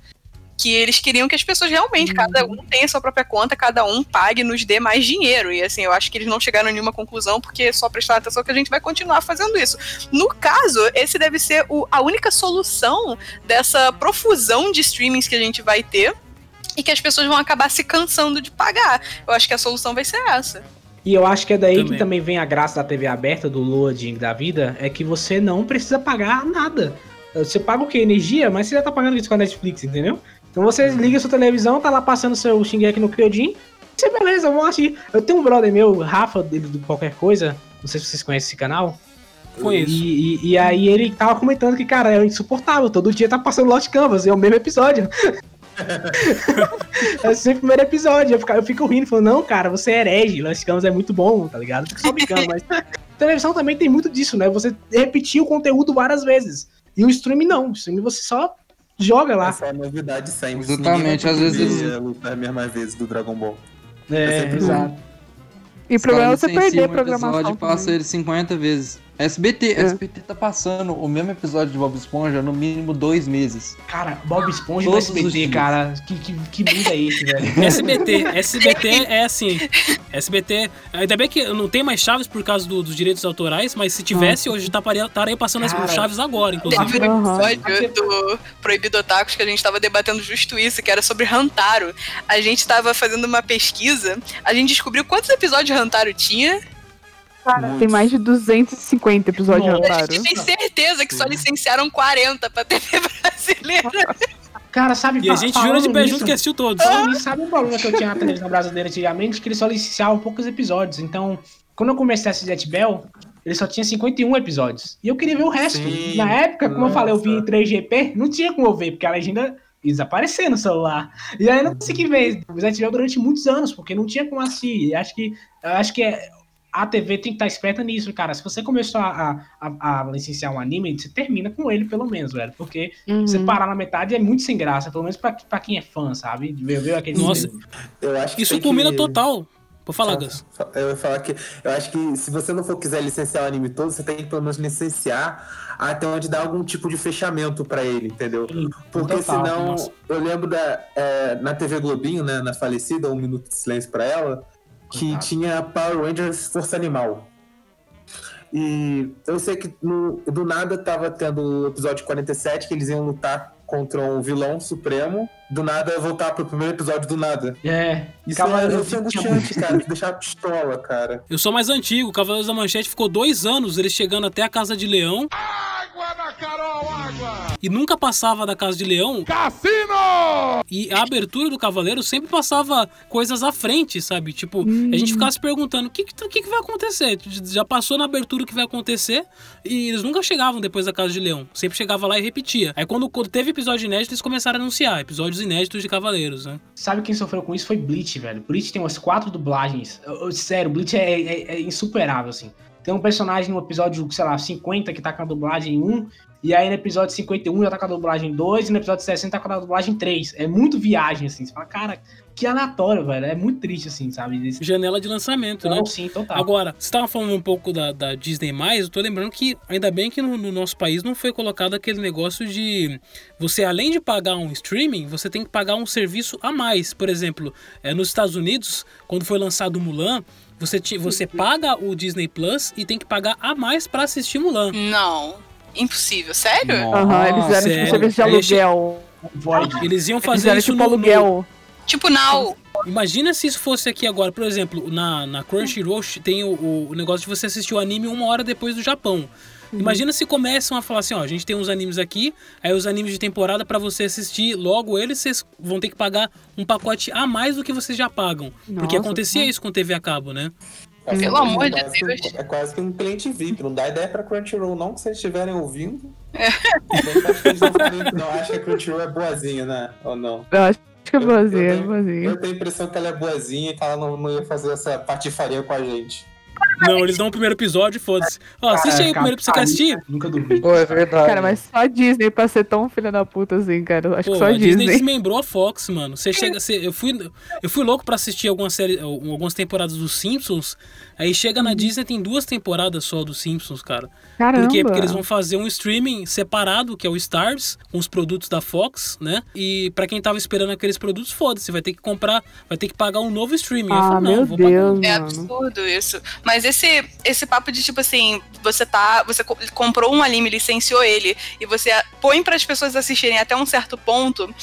Que eles queriam que as pessoas realmente, cada um tenha sua própria conta, cada um pague e nos dê mais dinheiro. E assim, eu acho que eles não chegaram a nenhuma conclusão, porque só prestar atenção que a gente vai continuar fazendo isso. No caso, esse deve ser o- a única solução dessa profusão de streamings que a gente vai ter e que as pessoas vão acabar se cansando de pagar. Eu acho que a solução vai ser essa. E eu acho que é daí Também. que também vem a graça da TV aberta, do loading da vida, é que você não precisa pagar nada. Você paga o quê? Energia, mas você já tá pagando isso com a Netflix, entendeu? Então você liga sua televisão, tá lá passando seu Shingeki no Kyojin, você beleza, vamos assistir. Eu tenho um brother meu, Rafa, dele do Qualquer Coisa, não sei se vocês conhecem esse canal. Conheço. E, e, e aí ele tava comentando que, cara, é insuportável, todo dia tá passando Lost Canvas, é o mesmo episódio. [laughs] é sempre o primeiro episódio. Eu fico, eu fico rindo, falando, não, cara, você é herege, Lost Canvas é muito bom, tá ligado? Fico só brincando, mas [laughs] televisão também tem muito disso, né? Você repetir o conteúdo várias vezes. E o streaming não, o streaming você só joga lá. Essa é a novidade sempre. Exatamente, às vezes eles... lutar a mesma vez do Dragon Ball. É, sempre exato. E o problema é você perder a programação. episódio e passa também. ele 50 vezes. SBT, SBT tá passando o mesmo episódio de Bob Esponja no mínimo dois meses. Cara, Bob Esponja no Todos os SBT, cara, que, que, que mundo é esse, velho? [laughs] SBT, SBT é assim. SBT, ainda bem que não tem mais Chaves por causa do- dos direitos autorais, mas se tivesse, hoje estaria, estaria passando as- Cara, Chaves agora, inclusive. Teve um episódio do Proibido Otakus que a gente tava debatendo justo isso, que era sobre Hantaro. A gente tava fazendo uma pesquisa, a gente descobriu quantos episódios de Hantaro tinha. Cara, tem mais de 250 episódios de Nossa. A Hantaro. gente tem certeza que só licenciaram 40 pra TV [laughs] brasileira. Cara, sabe E a gente jura de pé junto que assistiu todos. E sabe um problema que eu tinha na televisão brasileira antigamente? Que eles só licenciavam poucos episódios. Então, quando eu comecei a assistir Jet Bell, ele só tinha 51 episódios. E eu queria ver o resto. Sim, Na época, como eu falei, eu vi em nossa. 3GP, não tinha como eu ver, porque a legenda ia desaparecer no celular. E aí eu não consegui ver o Jet Bell durante muitos anos, porque não tinha como assistir. E acho que, acho que é, a TV tem que estar esperta nisso, cara. Se você começou a, a, a licenciar um anime, você termina com ele, pelo menos, velho. Porque Uhum. você parar na metade é muito sem graça, pelo menos pra, pra quem é fã, sabe? Ver aquele Nossa, Eu acho que Isso culmina que... total. Vou falar, Gus. Eu ia falar que eu acho que se você não for quiser licenciar o anime todo, você tem que pelo menos licenciar até onde dá algum tipo de fechamento pra ele, entendeu? Porque total, senão, nossa. eu lembro da é, na TV Globinho, né, na falecida, um minuto de silêncio pra ela, que tinha Power Rangers Força Animal. E eu sei que no- do nada tava tendo o episódio 47 que eles iam lutar contra um vilão supremo. Do nada voltar pro primeiro episódio do nada. É, Isso Cavaleiro é, do isso é angustiante, cara. De deixar a pistola, cara. Eu sou mais antigo, Cavaleiros da Manchete ficou dois anos, eles chegando até a Casa de Leão. Água na Carol, água! E nunca passava da Casa de Leão. Cassino! E a abertura do Cavaleiro sempre passava coisas à frente, sabe? Tipo, a gente ficava se perguntando: o que, que, que, que vai acontecer? Já passou na abertura o que vai acontecer e eles nunca chegavam depois da Casa de Leão. Sempre chegava lá e repetia. Aí quando, quando teve episódio inédito, eles começaram a anunciar episódios inéditos de Cavaleiros, né? Sabe quem sofreu com isso? Foi Bleach, velho. Bleach tem umas quatro dublagens. Eu- eu- sério, Bleach é, é- é insuperável, assim. Tem um personagem no episódio, sei lá, 50 que tá com a dublagem 1, e aí no episódio 51 já tá com a dublagem 2, e no episódio 60 tá com a dublagem 3. É muito viagem, assim. Você fala, cara, que aleatório, velho. É muito triste, assim, sabe? Esse... Janela de lançamento, né? Não, sim, total. Agora, você tava falando um pouco da, da Disney+, eu tô lembrando que ainda bem que no, no nosso país não foi colocado aquele negócio de você, além de pagar um streaming, você tem que pagar um serviço a mais. Por exemplo, é, nos Estados Unidos, quando foi lançado o Mulan, você, ti- você paga o Disney Plus e tem que pagar a mais pra assistir Mulan. Não. Impossível, sério? Aham, eles fizeram tipo serviço de aluguel. Eles iam Eles fazer fizeram isso tipo no, no- aluguel. Tipo, Now. Imagina se isso fosse aqui agora, por exemplo, na, na Crunchyroll tem o, o- negócio de você assistir o anime uma hora depois do Japão. Imagina se começam a falar assim, ó, a gente tem uns animes aqui, aí os animes de temporada pra você assistir logo eles, vocês vão ter que pagar um pacote a mais do que vocês já pagam. Porque Nossa, acontecia isso com TV a cabo, né? É Pelo quase- amor de é quase que- É quase que um cliente VIP. Não dá ideia pra Crunchyroll, não, que vocês estiverem ouvindo. Que eles não não. Acho que a Crunchyroll é boazinha, né? Ou não? Eu acho que é boazinha, eu tenho- boazinha. Eu tenho a impressão que ela é boazinha e que ela não, não ia fazer essa patifaria com a gente. Não, eles dão o primeiro episódio e foda-se. Ó, assiste aí o primeiro pra você quer assistir. Nunca duvido. Pô, é verdade. Cara, mas só a Disney pra ser tão filha da puta assim, cara. Eu acho Pô, que só a a Disney Disney. desmembrou a Fox, mano. Você chega, você, eu fui, eu fui louco pra assistir algumas séries, algumas temporadas dos Simpsons. Aí chega na Disney tem duas temporadas só dos Simpsons, cara. Caramba. Por quê? Porque eles vão fazer um streaming separado, que é o Stars, com os produtos da Fox, né? E pra quem tava esperando aqueles produtos, foda-se, vai ter que comprar, vai ter que pagar um novo streaming. Aí eu Ah, falo, não, meu vou pagar. Deus, É absurdo isso. Mas esse, esse papo de tipo assim, você tá. Você co- comprou um anime, licenciou ele, e você põe para as pessoas assistirem até um certo ponto.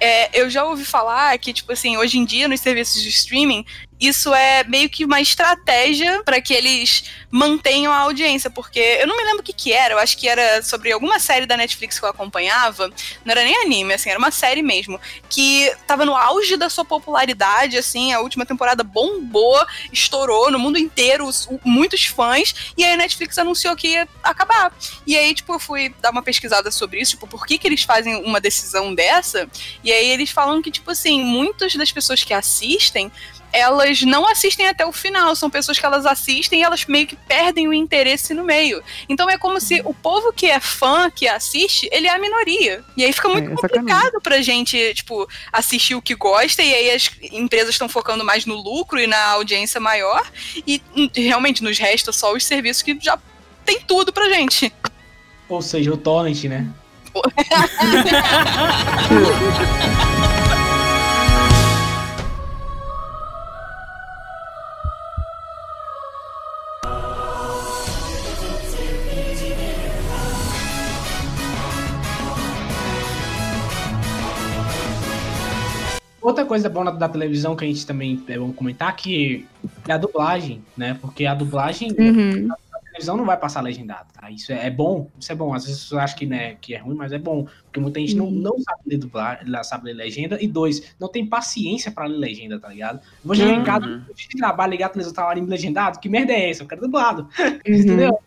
é, eu já ouvi falar que, tipo assim, hoje em dia, nos serviços de streaming, isso é meio que uma estratégia para que eles mantenham a audiência, porque eu não me lembro o que que era, eu acho que era sobre alguma série da Netflix que eu acompanhava, não era nem anime, assim, era uma série mesmo, que tava no auge da sua popularidade, assim, a última temporada bombou, estourou no mundo inteiro, muitos fãs, e aí a Netflix anunciou que ia acabar. E aí, tipo, eu fui dar uma pesquisada sobre isso, tipo, por que que eles fazem uma decisão dessa, e aí eles falam que, tipo assim, muitas das pessoas que assistem, elas não assistem até o final, são pessoas que elas assistem e elas meio que perdem o interesse no meio. Então é como se o povo que é fã, que assiste, ele é a minoria. E aí fica muito É, complicado pra gente, tipo, assistir o que gosta, e aí as empresas estão focando mais no lucro e na audiência maior, e hum, realmente nos resta só os serviços que já tem tudo pra gente. Ou seja, o Torrent, né? [laughs] Outra coisa boa da, da televisão que a gente também é bom comentar que é a dublagem, né? Porque a dublagem Uhum. a televisão não vai passar legendado, tá? Isso é, é bom, isso é bom. Às vezes pessoas acham que, né, que é ruim, mas é bom. Porque muita gente não, Uhum. não sabe ler dublar, não sabe ler legenda. E dois, não tem paciência pra ler legenda, tá ligado? Vou chegar em casa, Uhum. de trabalho, ligar a televisão, tá lá legendado, que merda é essa? Eu quero dublado. [laughs] Uhum. Entendeu?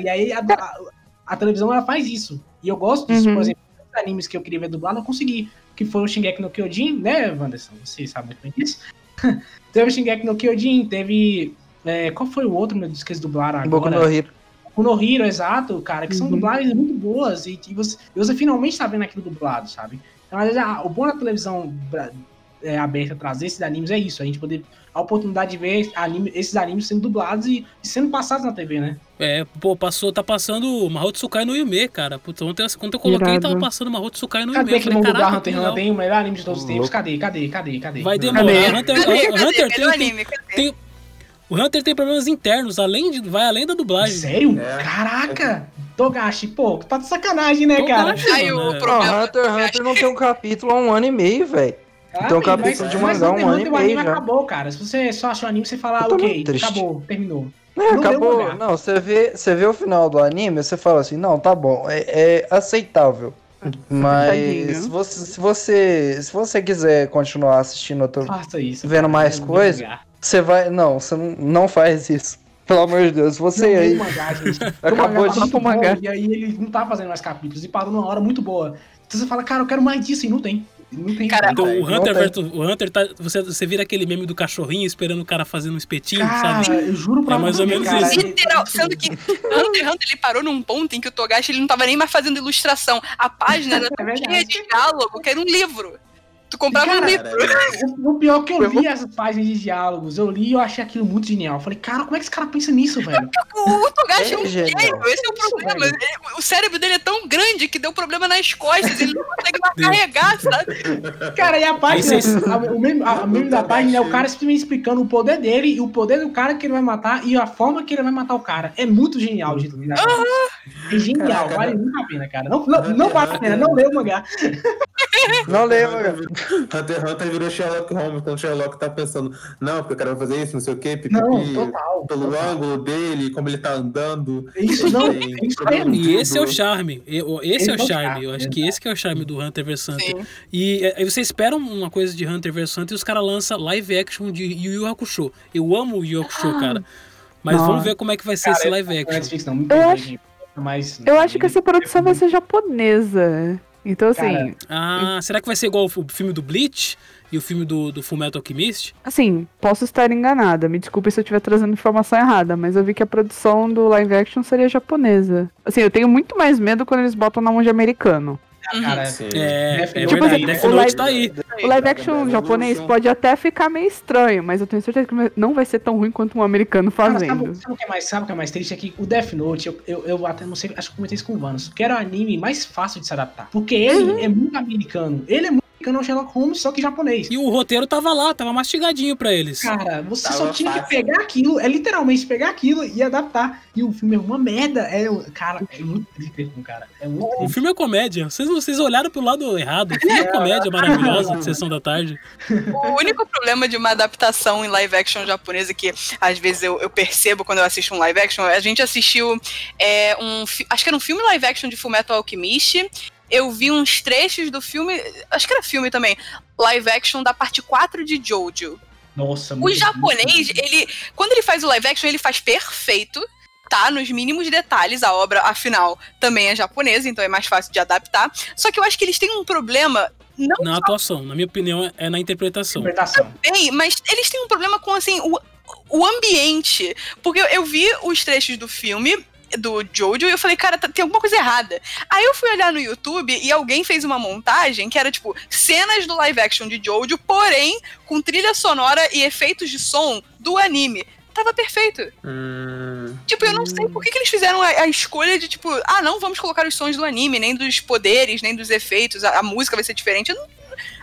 E aí a, a- a televisão ela faz isso. E eu gosto disso, Uhum. por exemplo, os animes que eu queria ver dublado, eu consegui. Que foi o Shingeki no Kyojin, né, Wanderson? Você sabe muito bem disso. [laughs] teve o Shingeki no Kyojin, teve. é, qual foi o outro, meu Deus, que eles dublaram agora? Boku no Hero. O No Hero, exato, cara, que são Uhum. dublagens muito boas e, e você, e você finalmente tá vendo aquilo dublado, sabe? Então, às vezes, ah, o bom da televisão é, aberta trazer esses animes é isso, a gente poder a oportunidade de ver anime- esses animes sendo dublados e, e sendo passados na TV, né? É, pô, passou, tá passando Mahou Tsukai no Yume, cara. Puta, ontem, quando eu coloquei, Irado. tava passando Mahou Tsukai no Yume. Cadê que caraca, Hunter. Hunter? Tem o melhor anime de todos os tempos. Cadê? Cadê? Cadê? Cadê? Vai Não. demorar. Hunter, Cadê? o Cadê? Hunter Cadê tem, o tem- anime? Cadê? tem- o Hunter tem problemas internos, além de, vai além da dublagem. Sério? Caraca! Togashi, pô, tá de sacanagem, né, cara? Togashi, Aí o é. problema. Ó, Hunter x Hunter não tem um capítulo há um ano e meio, velho. Ah, Tem um mas- capítulo de mas mangá um ano e o anime já. acabou, cara. Se você só achou o anime, você fala, Eu tô ok, triste. acabou, terminou. É, Não acabou. Não, você vê, você vê o final do anime, você fala assim, não, tá bom, é, é aceitável. Mas se você, se você se você quiser continuar assistindo outro, Faça isso. vendo mais Não coisa, mangá. você vai, não, você não, não faz isso. [laughs] Pelo amor de Deus, você Não, aí o mangá, gente. [laughs] Acabou [laughs] mangá de bom, E aí ele não tá fazendo mais capítulos e parou numa hora muito boa. Então você fala, cara, eu quero mais disso e não tem. Não tem. Cara, Então, o Hunter, versus- o Hunter tá. Você, você vira aquele meme do cachorrinho esperando o cara fazendo um espetinho, Cara, sabe? eu juro pra É mais você, ou menos cara, isso. ele- Literal, sendo que Hunter x Hunter ele parou num ponto em que o Togashi ele não tava nem mais fazendo ilustração. A página era [laughs] É cheia de diálogo, que era um livro. Tu comprava um Cara, livro. O, o pior é que eu li as páginas de diálogos, eu li e eu achei aquilo muito genial. Eu falei, cara, como é que esse cara pensa nisso, [laughs] velho? O Togashi é um É genial. gênio, esse é o problema. Ele- O cérebro dele é tão grande que deu problema nas costas, ele não consegue mais carregar, sabe? Cara, e a página, a, o meme, a, a meme da página é o cara simplesmente explicando o poder dele e o poder do cara que ele vai matar e a forma que ele vai matar o cara. É muito genial, gente. É genial, Caraca, vale não. muito a pena, cara. Não, não, não vale a pena, não lê o mangá. não lembra. Hunter x Hunter virou Sherlock Holmes, quando o Sherlock tá pensando, não, porque o cara vai fazer isso, não sei o quê, pipipi, Não, total. pelo ângulo dele, como ele tá andando. Isso não, tem é isso mesmo. E esse é o charme. Esse é o Esse é o charme. charme, Eu acho que esse que é o charme do Hunter vs Hunter. E é, aí você espera uma coisa de Hunter vs Hunter e os caras lançam live action de Yu Yu Hakusho. Eu amo o Yu Yu Hakusho, cara. Mas Nossa. vamos ver como é que vai ser Cara, esse live é action. Netflix, não, Eu acho- mas, Eu acho que essa produção vai ser japonesa. Então, assim, Cara, Ah, será que vai ser igual o filme do Bleach e o filme do, do Fullmetal Alchemist? assim, posso estar enganada. Me desculpe se eu estiver trazendo informação errada, mas eu vi que a produção do live action seria japonesa. Assim, eu tenho muito mais medo quando eles botam na mão de americano. Cara, Sim. É, Death é verdade. aí, Death? Note tá aí. O live action japonês pode até ficar meio estranho, mas eu tenho certeza que não vai ser tão ruim quanto um americano Cara, fazendo. sabe, sabe o que é mais, sabe o que é mais triste? É que o Death Note, eu, eu, eu até não sei, acho que eu comentei isso com o Vanos, que era o anime mais fácil de se adaptar. Porque ele é muito americano. Ele é muito americano, é um Sherlock Holmes, só que japonês. E o roteiro tava lá, tava mastigadinho pra eles. Cara, você Tava só tinha fácil. que pegar aquilo, é literalmente pegar aquilo e adaptar. E o filme é uma merda. É, cara, é muito triste, cara. É muito O triste. filme é comédia. Vocês, vocês olharam pro lado errado. O filme é [laughs] comédia maravilhosa de [laughs] Sessão da Tarde. O único problema de uma adaptação em live action japonesa que às vezes eu, eu percebo quando eu assisto um live action, a gente assistiu é, um, acho que era um filme live action de Fullmetal Alchemist. Eu vi uns trechos do filme, acho que era filme também, live action da parte 4 de Jojo. Nossa, O muito japonês, ele, quando ele faz o live action, ele faz perfeito, tá? Nos mínimos detalhes, a obra, afinal, também é japonesa, então é mais fácil de adaptar. Só que eu acho que eles têm um problema, não Na atuação, na minha opinião, é na interpretação. Interpretação. bem, mas eles têm um problema com, assim, o, o ambiente. Porque eu, eu vi os trechos do filme do Jojo e eu falei, cara, tá- tem alguma coisa errada. Aí eu fui olhar no YouTube e alguém fez uma montagem que era, tipo, cenas do live action de Jojo, porém, com trilha sonora e efeitos de som do anime. Tava perfeito. Hum, Tipo, eu não sei por que, que eles fizeram a, a escolha de, tipo, ah, não vamos colocar os sons do anime, nem dos poderes, nem dos efeitos, a, a música vai ser diferente. Eu não,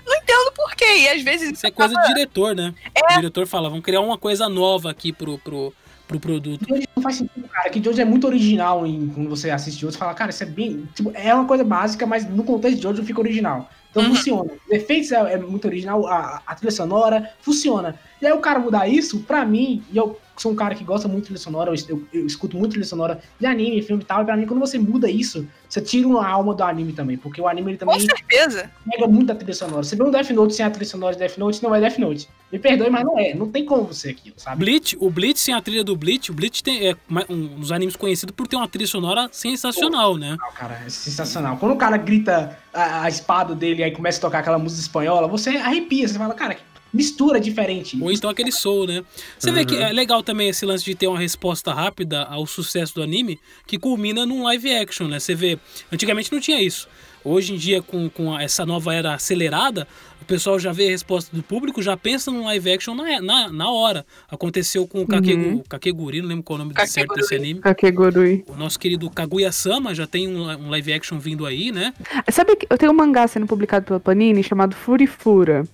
não entendo por quê. E às vezes. Isso é coisa de diretor, né? O diretor fala, vamos criar uma coisa nova aqui pro, pro, pro produto. Jojo não faz sentido, cara. Que Jojo é muito original em, quando você assiste Jojo. Você fala, cara, isso é bem. Tipo, é uma coisa básica, mas no contexto de Jojo fica original. Então funciona. Os efeitos é, é muito original, a, a trilha sonora funciona. E aí o cara mudar isso, pra mim, e eu sou um cara que gosta muito de trilha sonora, eu, eu, escuto muito trilha sonora de anime, filme e tal, e pra mim, quando você muda isso, você tira uma alma do anime também, porque o anime ele também Com certeza. pega muito da trilha sonora. Você vê um Death Note sem a trilha sonora de Death Note, não é Death Note. Me perdoe, mas não é. Não tem como ser aquilo, sabe? Bleach, o Bleach sem a trilha do Bleach, o Bleach tem, é um dos animes conhecidos por ter uma trilha sonora sensacional, né? Não, cara, é sensacional. Quando o cara grita a, a espada dele e aí começa a tocar aquela música espanhola, você arrepia, você fala, cara, que mistura diferente. Ou então aquele soul, né? Você vê que Uhum. é legal também esse lance de ter uma resposta rápida ao sucesso do anime, que culmina num live action, né? Você vê, antigamente não tinha isso. Hoje em dia, com, com essa nova era acelerada, o pessoal já vê a resposta do público, já pensa num live action na, na, na hora. Aconteceu com o Kakegu, Uhum. Kakeguri, não lembro qual é o nome certo desse anime. Kakegurui. O nosso querido Kaguya-sama já tem um, um live action vindo aí, né? Sabe que eu tenho um mangá sendo publicado pela Panini chamado Furifura.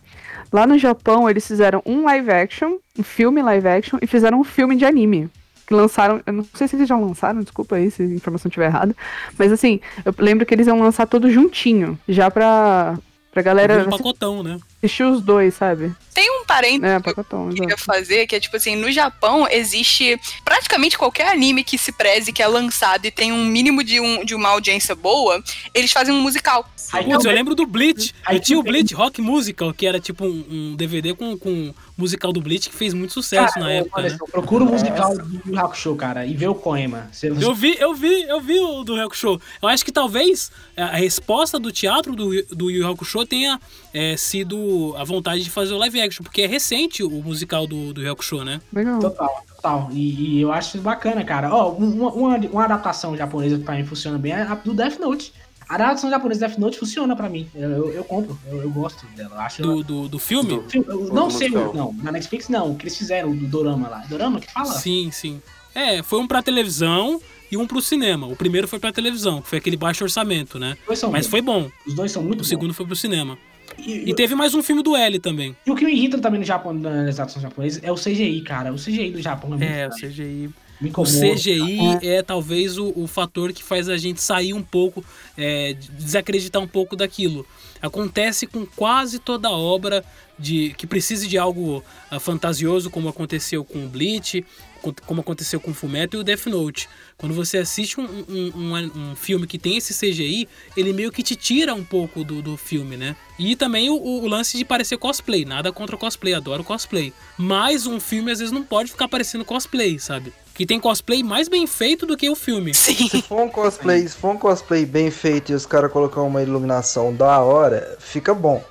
Lá no Japão, eles fizeram um live action, um filme live action, e fizeram um filme de anime. Que lançaram, eu não sei se eles já lançaram, desculpa aí se a informação estiver errada. Mas assim, eu lembro que eles iam lançar tudo juntinho, já pra, pra galera. um pacotão, né? Assistir os dois, sabe? Tem um parênteses É, que eu queria fazer, que é tipo assim, no Japão existe praticamente qualquer anime que se preze, que é lançado e tem um mínimo de, um, de uma audiência boa, eles fazem um musical. Putz, eu lembro do Bleach. Eu tinha o Bleach Rock Musical, que era tipo um, um DVD com, com musical do Bleach que fez muito sucesso Cara, na eu- época, olha né? Procura o musical do Yu Yu Hakusho, cara, e vê o Koema. Você- Eu vi, eu vi, eu vi o do Hakusho. Eu acho que talvez a resposta do teatro do, do Yu Yu Hakusho tenha é, sido a vontade de fazer o live action, porque é recente o musical do, do Hakusho, né? Legal. Total, total. E, e eu acho isso bacana, cara. Ó, um- uma, uma, uma adaptação japonesa que pra mim funciona bem é a do Death Note. A adaptação japonesa do Death Note funciona pra mim. Eu, eu, eu compro, eu, eu gosto dela. Eu acho Do, do, do filme? Eu- eu não sei, musical. não. Na Netflix não. O que eles fizeram, o do Dorama lá. Dorama que fala? Sim, sim. É, foi um pra televisão e um pro cinema. O primeiro foi pra televisão, que foi aquele baixo orçamento, né? Mas bons. foi bom. Os dois são muito O segundo foi pro cinema. E, teve mais um filme do L também. E o que me irrita também no Japão, nas adaptações japonesas, é o CGI, cara. O CGI do Japão é muito É, o. CGI. Me O. CGI é, talvez o, o fator que faz a gente sair um pouco, é, desacreditar um pouco daquilo. Acontece com quase toda obra de que precise de algo ah, fantasioso, como aconteceu com o Bleach, como aconteceu com o Fullmetal e o Death Note. Quando você assiste um, um, um- um filme que tem esse CGI, ele meio que te tira um pouco do, do filme, né? E também o, o lance de parecer cosplay. Nada contra cosplay, adoro cosplay. Mas um filme às vezes não pode ficar parecendo cosplay, sabe? Que tem cosplay mais bem feito do que o filme. Sim. Se for um cosplay, se for um cosplay bem feito e os caras colocar uma iluminação da hora, fica bom.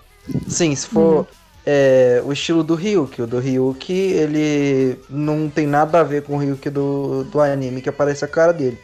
Sim, se for é, o estilo do Ryuki, o do Ryuki, ele não tem nada a ver com o Ryuki do, do anime que aparece a cara dele.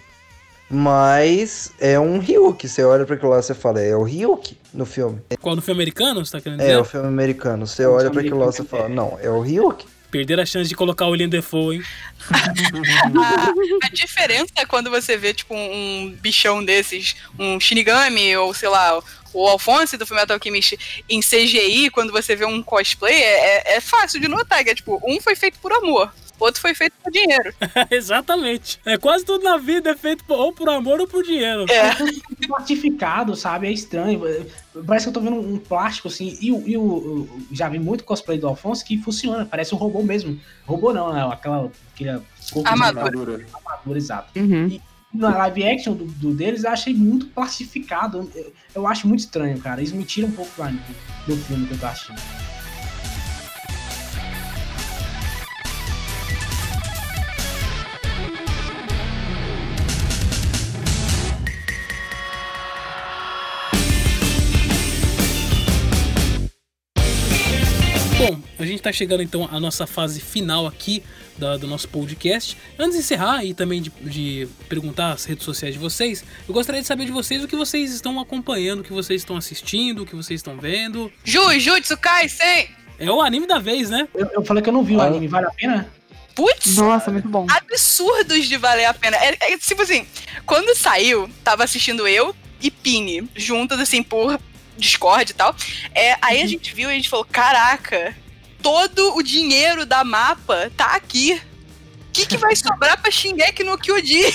Mas é um Ryuki, você olha pra aquilo lá e você fala, é o Ryuki no filme. Qual no filme americano, você tá querendo dizer? É, o filme americano. Você olha pra aquilo lá e fala, não, é o Ryuki. Perderam a chance de colocar o William Defoe, hein? a, [laughs] a diferença é quando você vê, tipo, um bichão desses, um Shinigami, ou sei lá, o Alphonse do Fullmetal Alchemist em CGI, quando você vê um cosplay, é, é- é fácil de notar, que é tipo, um foi feito por amor, outro foi feito por dinheiro. [laughs] Exatamente. É quase tudo na vida é feito por- ou por amor ou por dinheiro. É. Plastificado, sabe? É estranho. Parece que eu tô vendo um plástico assim. E, o- e o, o- já vi muito cosplay do Alfonso que funciona. Parece um robô mesmo. Robô não, é aquela. aquela corpo de Armadura. Armadura, exato. Uhum. E na live action do, do deles eu achei muito plastificado. Eu, eu acho muito estranho, cara. Isso me tira um pouco anime, do filme que eu tô assistindo. A gente tá chegando então à nossa fase final aqui da- do nosso podcast. Antes de encerrar e também de, de perguntar as redes sociais de vocês, eu gostaria de saber de vocês o que vocês estão acompanhando, o que vocês estão assistindo, o que vocês estão vendo. Ju, Jutsu Kaisen! É o anime da vez, né? Eu, eu falei que eu não vi o anime, vale a pena? Putz! Nossa, muito bom. Absurdos de valer a pena. É, é tipo assim, quando saiu, tava assistindo eu e Pini, juntas assim, por Discord e tal. É, aí a gente viu e a gente falou: caraca, todo o dinheiro da mapa tá aqui. O que, que vai [laughs] sobrar pra Shingeki no Kyojin?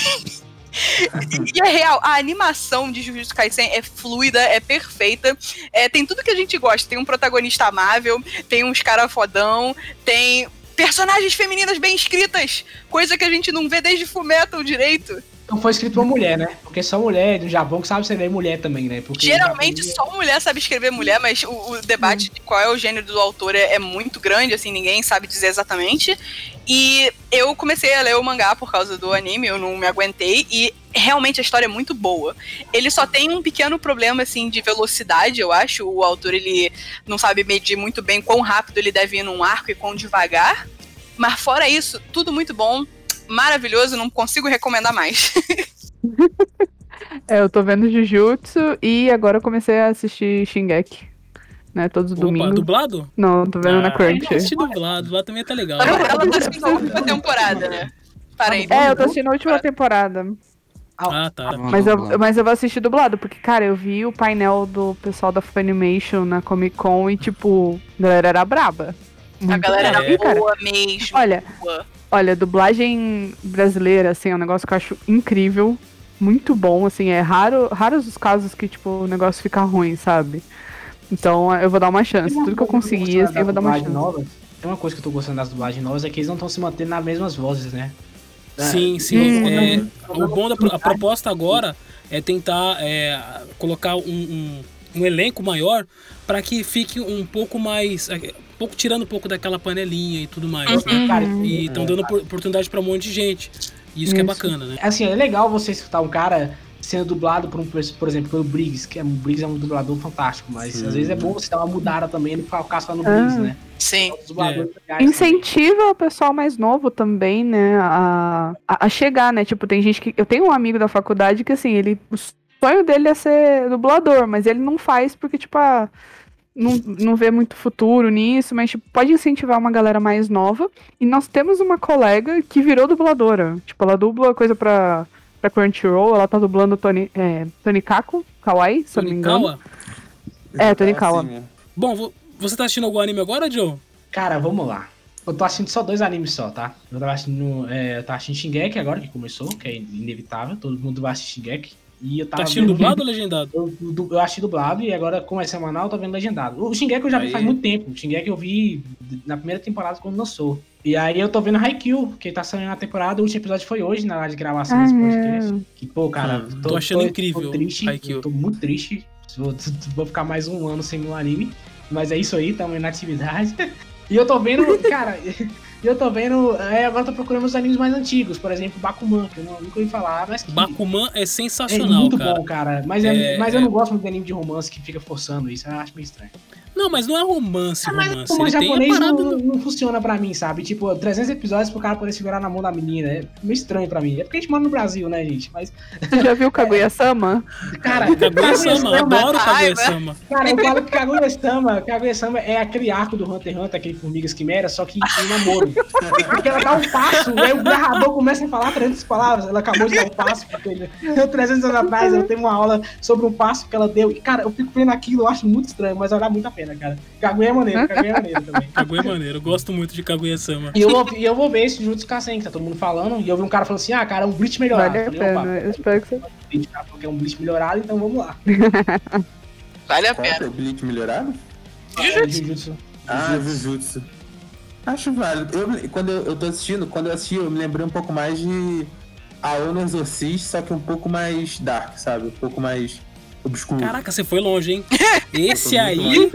E é real, a animação de Jujutsu Kaisen é fluida, é perfeita. É, tem tudo que a gente gosta. Tem um protagonista amável, tem uns cara fodão, tem personagens femininas bem escritas, coisa que a gente não vê desde Fullmetal direito. Então foi escrito uma mulher, né? Porque só mulher do Japão que sabe escrever mulher também, né? Porque Geralmente só mulher sabe escrever mulher, mas o, o debate de qual é o gênero do autor é, é muito grande, assim, ninguém sabe dizer exatamente. E eu comecei a ler o mangá por causa do anime, eu não me aguentei, e realmente a história é muito boa. Ele só tem um pequeno problema, assim, de velocidade, eu acho. O autor, ele não sabe medir muito bem quão rápido ele deve ir num arco e quão devagar. Mas fora isso, tudo muito bom, maravilhoso, não consigo recomendar mais. [laughs] É, eu tô vendo Jujutsu e agora eu comecei a assistir Shingeki. Né, todos os Opa, domingos. dublado? Não, tô vendo na Ah, Crunch. Assisti dublado, lá também tá legal. Ela tá assistindo a última temporada, né? Parei. É, eu tô assistindo a última temporada. Ah, tá. Mas eu, mas eu vou assistir dublado, porque, cara, eu vi o painel do pessoal da Funimation na Comic Con e, tipo, a galera era braba. A Muito galera braba, era cara. boa mesmo. Olha, boa. Olha, dublagem brasileira, assim, é um negócio que eu acho incrível. Muito bom, assim, é raro, raros os casos que, tipo, o negócio fica ruim, sabe? Então eu vou dar uma chance. Tudo que eu conseguir, assim, eu vou dar uma chance. Novas, tem uma coisa que eu tô gostando das dublagens novas é que eles não estão se mantendo nas mesmas vozes, né? Sim, sim. É, o bom da a proposta agora é tentar é, colocar um, um, um, elenco maior para que fique um pouco mais. Um pouco tirando um pouco daquela panelinha e tudo mais, né? Uhum. E estão dando oportunidade para um monte de gente. E isso, isso, que é bacana, né? Assim, é legal você escutar um cara sendo dublado por, um, por exemplo, pelo Briggs, que é, o Briggs é um dublador fantástico, mas Sim. às vezes é bom você dar uma mudada também no caso no Briggs, ah. né? Sim. É. Incentiva o pessoal mais novo também, né, a, a, chegar, né? Tipo, tem gente que. Eu tenho um amigo da faculdade que, assim, ele. O sonho dele é ser dublador, mas ele não faz porque, tipo, a. Não, não vê muito futuro nisso, mas tipo, pode incentivar uma galera mais nova. E nós temos uma colega que virou dubladora. Tipo, ela dubla coisa pra pra Crunchyroll, ela tá dublando Tony, é, Tony Kako, Kawaii, se eu não me engano. É, Tony Kawa. Bom, você tá assistindo algum anime agora, Joe? Cara, vamos lá. Eu tô assistindo só dois animes só, tá? Eu tava assistindo, é, eu tava assistindo Shingeki agora, que começou, que é inevitável, todo mundo vai assistir Shingeki. E eu tava tá assistindo dublado ou legendado? Eu, eu, eu assisti dublado e agora, como é semanal, eu tô vendo legendado. O Shingeki eu já vi faz muito tempo. O Shingeki eu vi na primeira temporada quando lançou. E aí eu tô vendo Haikyuu, que tá saindo na temporada, o último episódio foi hoje, na hora de gravação desse podcast. Que, pô, cara, tô, tô achando tô, incrível. Tô triste, Haikyuu. tô muito triste. Vou, vou ficar mais um ano sem um anime. Mas é isso aí, tamo na atividade. [laughs] E eu tô vendo, cara, eu tô vendo. É, agora tô procurando os animes mais antigos, por exemplo, Bakuman, que eu nunca ouvi falar, mas que. Bakuman é sensacional, é muito cara. bom, cara. Mas, é, é, mas eu não gosto muito de anime de romance que fica forçando isso, eu acho meio estranho. Não, mas não é romance, ah, romance. Mas o japonês não, do... não, funciona pra mim, sabe? Tipo, 300 episódios pro cara poder segurar na mão da menina. É meio estranho pra mim. É porque a gente mora no Brasil, né, gente? Mas... Você já viu Kaguya-sama? [laughs] Cara, [laughs] Kaguya-sama, adoro Kaguya-sama. Cara, eu falo que Kaguya-sama, Kaguya-sama é aquele arco do Hunter x Hunter, aquele Formigas Quimera, só que em namoro. porque ela dá um passo, aí o narrador começa a falar 300 palavras, ela acabou de dar um passo, porque ele... 300 anos atrás ela teve uma aula sobre um passo que ela deu. E, cara, eu fico vendo aquilo, eu acho muito estranho, mas vale muito a pena, cara. Kaguya é maneiro, Kaguya é maneiro [laughs] também. Kaguya é maneiro, eu gosto muito de Kaguya-sama. E eu, vou, e eu vou ver esse Jutsu Kaisen, que tá todo mundo falando, e eu vi um cara falando assim, ah, cara, é um Bleach melhorado. Vale a pena, eu espero que você... O cara falou que é um Bleach melhorado, então vamos lá. [laughs] vale a pena. Qual é o Bleach melhorado? É, Jujutsu. Ah, Jujutsu. Acho válido. Eu, quando eu, eu tô assistindo, quando eu assisti, eu me lembrei um pouco mais de Aono Exorcist, só que um pouco mais dark, sabe? Um pouco mais obscuro. Caraca, você foi longe, hein? [laughs] Esse aí.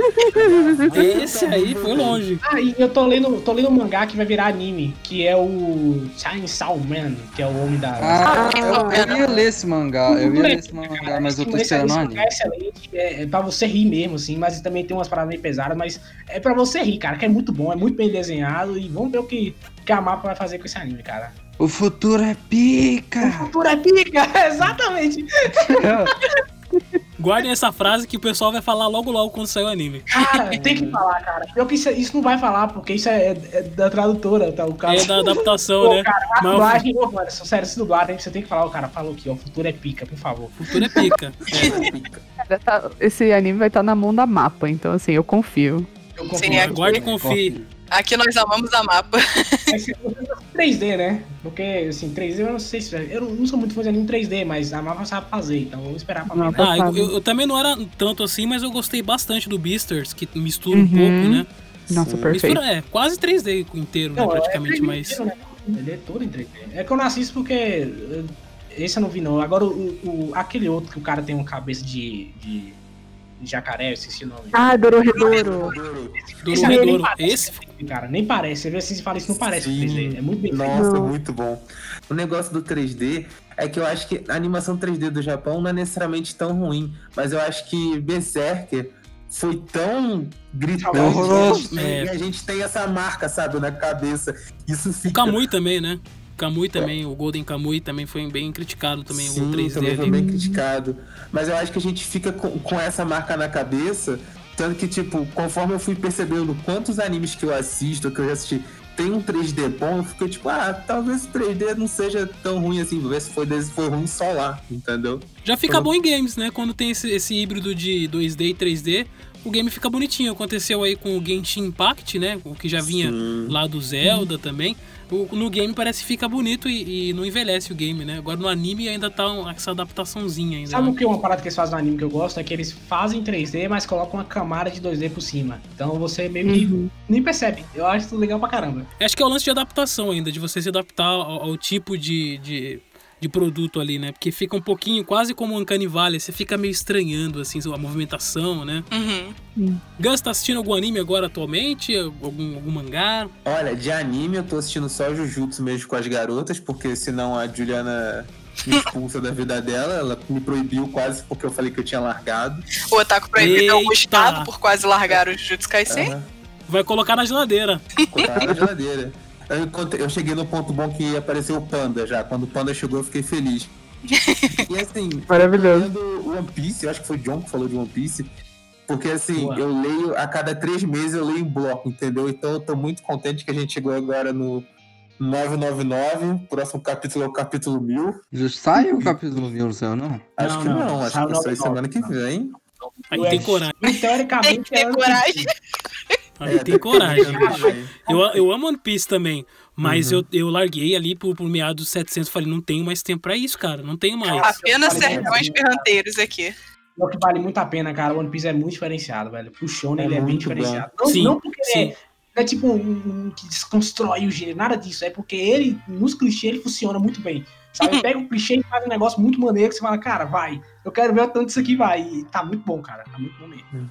esse aí foi longe. Ah, e eu tô lendo, tô lendo um mangá que vai virar anime, que é o Chainsaw Man, que é o homem da. Ah, eu, eu ia ler esse mangá, eu ia ler esse mangá, mas eu tô esperando anime. É excelente, é, é pra você rir mesmo, assim, mas também tem umas paradas meio pesadas, mas é pra você rir, cara, que é muito bom, é muito bem desenhado e vamos ver o que, que a mapa vai fazer com esse anime, cara. O futuro é pica! O futuro é pica, [laughs] exatamente! Guardem essa frase que o pessoal vai falar logo logo quando sair o anime. Cara, [laughs] tem que falar, cara. Pior que isso, isso não vai falar, porque isso é, é da tradutora, tá? O cara... É da adaptação, [laughs] Pô, né? Cara, a Mas... dublagem, oh, mano, sério, se dublagem, você tem que falar, o cara falou aqui, ó, o futuro é pica, por favor. O futuro é pica. [laughs] é. Tá, esse anime vai estar na mão da mapa, então assim, eu confio. Eu confio. Sim, aguarde e confie. Aqui nós amamos a mapa. 3D, né? Porque, assim, 3D eu não sei se. Eu não sou muito fã de anime 3D, mas a mapa sabe fazer, então vamos esperar pra ver. Ah, eu, eu, também não era tanto assim, mas eu gostei bastante do Beasters, que mistura uhum. um pouco, né? Nossa, Sim. perfeito. Mistura, é, quase 3D inteiro, né, não, né, praticamente, é mas. Inteiro, né? Ele é todo em 3D. É que eu não assisto porque. Eh, esse eu não vi, não. Agora, o, o, aquele outro que o cara tem uma cabeça de, de jacaré, eu esqueci o nome. Ah, Dororedoro. Dororedoro. Esse? Cara, nem parece. Você vê assim, você fala isso, não parece Sim. 3D. É muito bem Nossa, feito. muito bom. O negócio do 3D é que eu acho que a animação 3D do Japão não é necessariamente tão ruim, mas eu acho que Berserker foi tão gritante que é. a gente tem essa marca, sabe, na cabeça. Isso fica... O Kamui também, né? Kamui também, o Golden Kamui também foi bem criticado também, Sim, o 3D também foi bem criticado. Mas eu acho que a gente fica com, com essa marca na cabeça, tanto que, tipo, conforme eu fui percebendo quantos animes que eu assisto, que eu já assisti, tem um 3D bom, eu fiquei tipo, ah, talvez o 3D não seja tão ruim assim, ver se foi, se foi ruim só lá, entendeu? Já fica bom em games, né? Quando tem esse, esse híbrido de 2D e 3D, o game fica bonitinho. Aconteceu aí com o Genshin Impact, né? O que já vinha Sim. lá do Zelda também. O- no game parece que fica bonito e, e não envelhece o game, né? Agora no anime ainda tá um- essa adaptaçãozinha ainda. Sabe né? o que é uma parada que eles fazem no anime que eu gosto? É que eles fazem 3D, mas colocam uma camada de 2D por cima. Então você meio que nem percebe. Eu acho isso legal pra caramba. Acho que é o lance de adaptação ainda, de você se adaptar ao, ao tipo de, de, de produto ali, né? Porque fica um pouquinho, quase como um Uncanny Valley, você fica meio estranhando, assim, a movimentação, né? Uhum. Gus, tá assistindo algum anime agora atualmente? Algum, algum mangá? Olha, de anime eu tô assistindo só Jujutsu mesmo com as garotas, porque senão a Juliana me expulsa da vida dela. Ela me proibiu quase porque eu falei que eu tinha largado. O Otaku proibido é o Eita! Gustavo por quase largar o Jujutsu Kaisen. Aham. Vai colocar na geladeira. Botar na geladeira. Eu, encontrei- eu cheguei no ponto bom que apareceu o Panda já. Quando o Panda chegou, eu fiquei feliz. E assim, [laughs] Maravilhoso. lendo One Piece, eu acho que foi o John que falou de One Piece. Porque assim, Boa. eu leio a cada três meses eu leio em bloco, entendeu? Então eu tô muito contente que a gente chegou agora no 999. O próximo capítulo é o capítulo 1000. Já sai o capítulo mil, não saiu, não? Acho Não, que não, não, acho que sai 99, semana que vem. Tem coragem. Teoricamente Tem é coragem. [laughs] Aí É, tem coragem. Deixa Eu, eu amo One Piece também, mas eu, eu larguei ali por, por meados dos 700. Falei, não tenho mais tempo pra isso, cara. Não tenho mais. Apenas sertões olha. ferranteiros aqui. O que vale muito a pena, cara. O One Piece é muito diferenciado, velho. Pro Shonen É ele é bem muito diferenciado. Não, Sim, não porque sim. é, é tipo um, um que desconstrói o gênero, nada disso. É porque ele, nos clichês, ele funciona muito bem. Sabe? Pega o clichê e faz um negócio muito maneiro que você fala, cara, vai. Eu quero ver o tanto isso aqui vai. E tá muito bom, cara. Tá muito bom mesmo.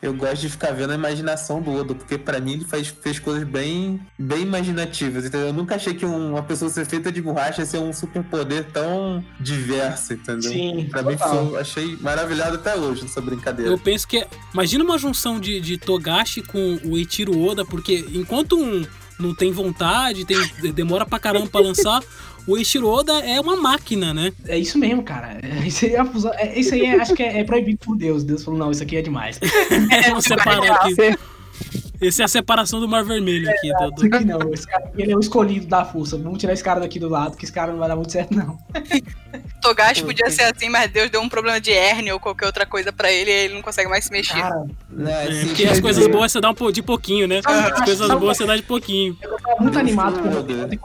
Eu gosto de ficar vendo a imaginação do Oda, porque pra mim ele faz, fez coisas bem, bem imaginativas, entendeu? Eu nunca achei que um- uma pessoa ser feita de borracha ia ser um superpoder tão diverso, entendeu? Sim, pra mim total. foi, achei maravilhado até hoje nessa brincadeira. Eu penso que. é- Imagina uma junção de, de Togashi com o Eiichiro Oda, porque enquanto um não tem vontade, tem, demora pra caramba pra lançar, o Eiichiro Oda é uma máquina, né? É isso mesmo, cara. É, Isso aí, é é, isso aí é- acho que é, é proibido por Deus. Deus falou, não, isso aqui é demais. [laughs] Vamos separar aqui. Essa é a separação do Mar Vermelho aqui. do- do- Isso aqui não. Esse cara aqui, ele é o escolhido da força. Vamos tirar esse cara daqui do lado, que esse cara não vai dar muito certo, não. [laughs] Togashi podia ser assim, mas Deus deu um problema de hérnia ou qualquer outra coisa pra ele e ele não consegue mais se mexer. Cara, Né, É, assim, porque as coisas boas você dá um de pouquinho, né? Sabe- As coisas boas você dá de pouquinho. eu tava muito animado com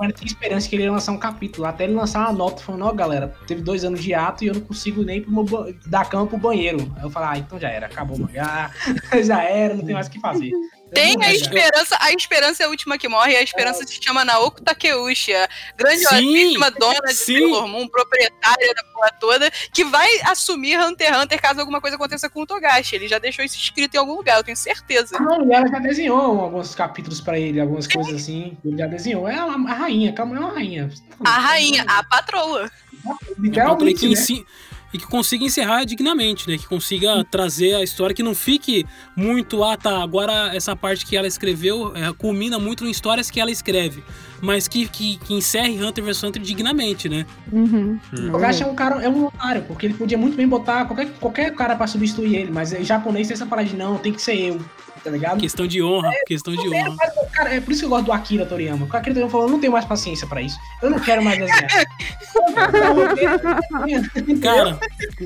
o tinha esperança que ele ia lançar um capítulo. Até ele lançar uma nota falando, ó, galera, teve dois anos de ato e eu não consigo nem pro meu dar cama pro banheiro. Aí eu falei, ah, então já era, acabou o mangá. [laughs] já era, não tem mais o que fazer. Tem a Eu- esperança, a esperança é a última que morre, e a esperança se chama Naoko Takeuchi, a grandiosíssima dona de sim. Sailor Moon, proprietária da porra toda, que vai assumir Hunter x Hunter caso alguma coisa aconteça com o Togashi. Ele já deixou isso escrito em algum lugar, eu tenho certeza. Não, e ela já desenhou alguns capítulos pra ele, algumas coisas assim. Ele já desenhou. É uma, a rainha, calma, é uma rainha. A rainha, a patroa. É Literalmente, que né? ensi- E que consiga encerrar dignamente, né? Que consiga trazer a história, que não fique muito, ah tá, agora essa parte que ela escreveu é, culmina muito em histórias que ela escreve. Mas que, que, que encerre Hunter vs Hunter dignamente, né? Uhum. O Togashi é um cara, é um otário, porque ele podia muito bem botar qualquer, qualquer cara pra substituir ele, mas em japonês tem essa parada de não, tem que ser eu, tá ligado? Questão de honra, questão de honra. Mas, Cara, é por isso que eu gosto do Akira Toriyama. O Akira Toriyama falou, eu não tenho mais paciência pra isso. Eu não quero mais desenhar. Cara,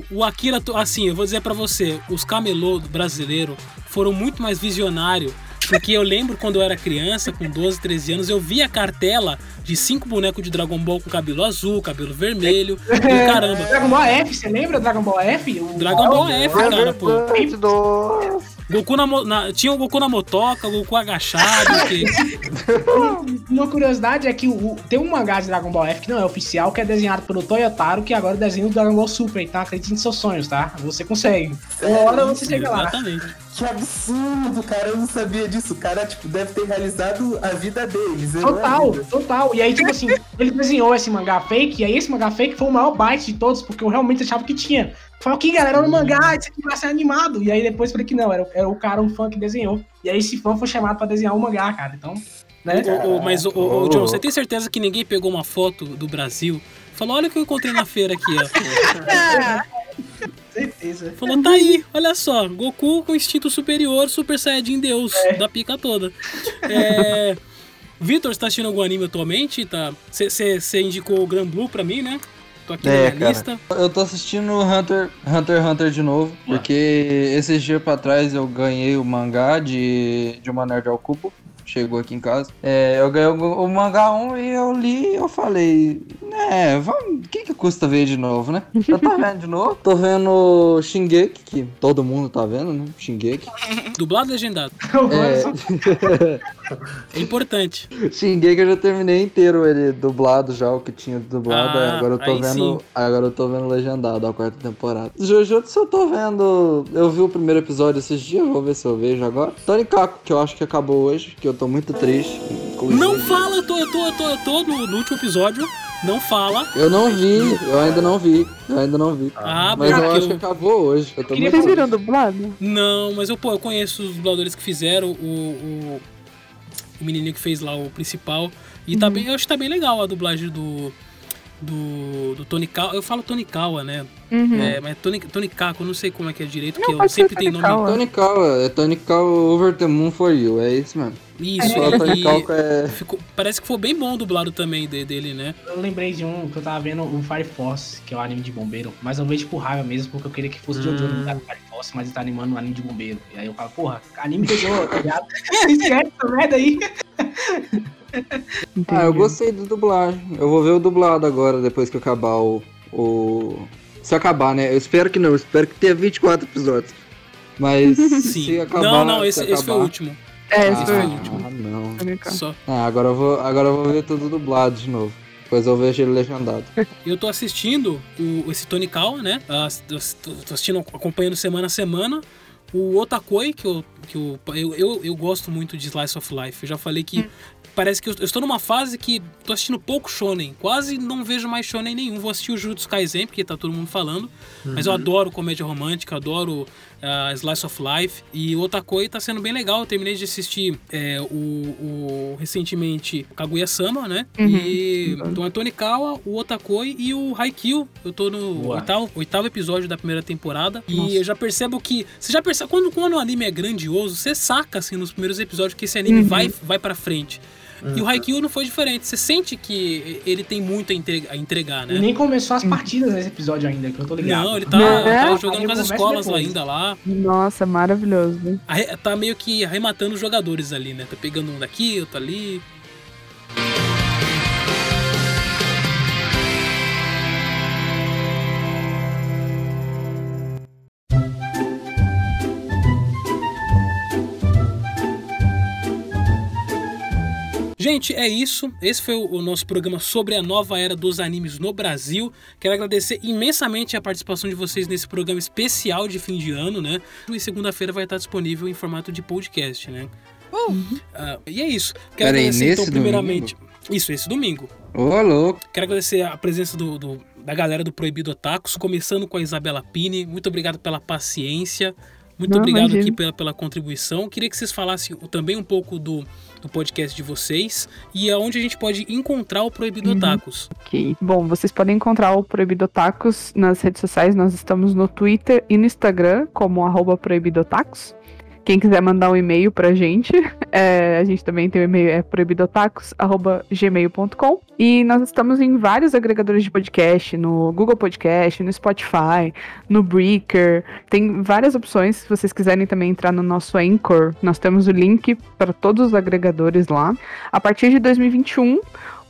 o Akira, assim, eu vou dizer pra você, os camelô brasileiro foram muito mais visionários. Porque eu lembro quando eu era criança, com 12, 13 anos, eu via a cartela de cinco bonecos de Dragon Ball com cabelo azul, cabelo vermelho. E caramba, Dragon Ball F, você lembra Dragon Ball F? O- Dragon Ball F, cara, pô. Nossa. Goku na, na- tinha o Goku na motoca, o Goku agachado. que- [laughs] Uma curiosidade é que o, tem um mangá de Dragon Ball F que não é oficial, que é desenhado pelo Toyotaro, que agora desenha o Dragon Ball Super. Então acredite nos seus sonhos, tá? Você consegue. Uma hora você chega lá. Exatamente. Que absurdo, cara. Eu não sabia disso. O cara, tipo, deve ter realizado a vida dele. zerou a Total, vida. total. E aí, tipo assim, ele desenhou esse mangá fake, e aí esse mangá fake foi o maior bite de todos, porque eu realmente achava que tinha. Falei, aqui, galera, no mangá, isso aqui vai ser animado. E aí depois falei que não, era, era o cara, um fã que desenhou. E aí esse fã foi chamado pra desenhar o mangá, cara. Então, né? O- o- mas, o, o, o John, você tem certeza que ninguém pegou uma foto do Brasil? Falou, olha o que eu encontrei na feira aqui, ó. [laughs] Certeza. Falou, tá aí, olha só, Goku com instinto superior, Super Saiyajin Deus, da pica toda. [laughs] É... Vitor, você tá assistindo algum anime atualmente? Tá... Você indicou o Gran Blue pra mim, né? Tô aqui na É, minha cara. lista. Eu tô assistindo Hunter Hunter x Hunter de novo, porque esses dias pra trás eu ganhei o mangá de, de uma nerd ao cubo. Chegou aqui em casa. É, eu ganhei o, o mangá 1 e eu li e eu falei, né, vamos, o que que custa ver de novo, né? Eu tô [laughs] vendo de novo, tô vendo Shingeki, que todo mundo tá vendo, né? Shingeki. Dublado ou legendado? [laughs] É, [laughs] É importante. Shingeki eu já terminei inteiro ele dublado já, o que tinha dublado. Ah, agora eu tô vendo. sim. Agora eu tô vendo legendado a quarta temporada. Jujutsu eu tô vendo. Eu vi o primeiro episódio esses dias, vou ver se eu vejo agora. Tony Kako, que eu acho que acabou hoje, que eu tô muito triste. inclusive. Não fala, eu tô, eu tô, eu tô, eu tô no, no último episódio. Não fala. Eu não vi, eu ainda não vi. Eu ainda não vi. Ah, Mas eu acho que acabou hoje. Eu tô muito Vocês triste. viram dublado? Não, mas eu, pô, eu conheço os dubladores que fizeram, o, o, o menininho que fez lá o principal. E tá bem, eu acho que tá bem legal a dublagem do. Do, do Tony Kawa. Eu falo Tony Kawa, né? Uhum. É, mas Tony, Tony Kako, eu não sei como é que é direito, Não, porque eu sempre tenho nome. Kawa. Tony Kawa, é Tony Kawa Over the Moon for You, é isso mesmo. Isso, Só Tony Kawa é. ficou- parece que foi bem bom o dublado também de- dele, né? Eu lembrei de um que eu tava vendo, o Fire Force, que é o anime de bombeiro. Mas eu vejo por raiva mesmo, porque eu queria que fosse de Jojo no lugar do Fire Force, mas ele tá animando um anime de bombeiro. E aí eu falo, porra, anime de Jojo, tá ligado? [laughs] Esquece essa merda aí. Ah, eu gostei do dublagem. Eu vou ver o dublado agora, depois que acabar o. o... Se acabar, né? Eu espero que não, eu espero que tenha 24 episódios. Mas [laughs] Sim. se acabar. não, não, se esse, esse foi o acabar- último. É, esse esse foi o último. Ah, não. Só. Ah, agora eu vou, agora eu vou ver tudo dublado de novo. Depois eu vejo ele legendado. [laughs] Eu tô assistindo o, esse Tony Kawa, né? Ah, tô, tô assistindo, acompanhando semana a semana. O Otakoi, que, eu, que eu, eu, eu, eu gosto muito de Slice of Life. Eu já falei que parece que eu, eu estou numa fase que tô assistindo pouco shonen. Quase não vejo mais shonen nenhum. Vou assistir o Jujutsu Kaisen, porque tá todo mundo falando. Mas eu Uhum. adoro comédia romântica, adoro ah, Slice of Life. E o Otakoi tá sendo bem legal. Eu terminei de assistir é, o, o- recentemente Kaguya-sama, né? Uhum. E então é Tony Kawa, o Otakoi e o Haikyuu. Eu tô no oitavo, oitavo episódio da primeira temporada. Nossa. E eu já percebo que. Você já percebe. Quando, quando o anime é grandioso, você saca assim nos primeiros episódios que esse anime Uhum. vai, vai pra frente. E o Haikyuu não foi diferente. Você sente que ele tem muito a entregar, a entregar né? E nem começou as partidas nesse episódio ainda, que eu tô ligado. Não, ele tá, tá é? jogando com as escolas depois. ainda lá. Nossa, maravilhoso. Arre- Tá meio que arrematando os jogadores ali, né? Tá pegando um daqui, outro ali. Gente, é isso. Esse foi o nosso programa sobre a nova era dos animes no Brasil. Quero agradecer imensamente a participação de vocês nesse programa especial de fim de ano, né? E segunda-feira vai estar disponível em formato de podcast, né? Ah, e é isso. Quero Pera aí, agradecer, então, primeiramente. Isso, esse domingo. Ô, louco. Quero agradecer a presença do, do- da galera do Proibido Otakus, começando com a Isabela Pini. Muito obrigado pela paciência. Muito Não, obrigado imagina. aqui pela, pela contribuição. Queria que vocês falassem também um pouco do, do podcast de vocês e aonde a gente pode encontrar o Proibido Uhum. Otakus. Ok. Bom, vocês podem encontrar o Proibido Otakus nas redes sociais. Nós estamos no Twitter e no Instagram como arroba Proibido Otakus. Quem quiser mandar um e-mail pra gente, [laughs] é, a gente também tem o e-mail, é proibidotacos.gmail.com. E nós estamos em vários agregadores de podcast, no Google Podcast, no Spotify, no Breaker. Tem várias opções. Se vocês quiserem também entrar no nosso Anchor, nós temos o link para todos os agregadores lá. A partir de 2021,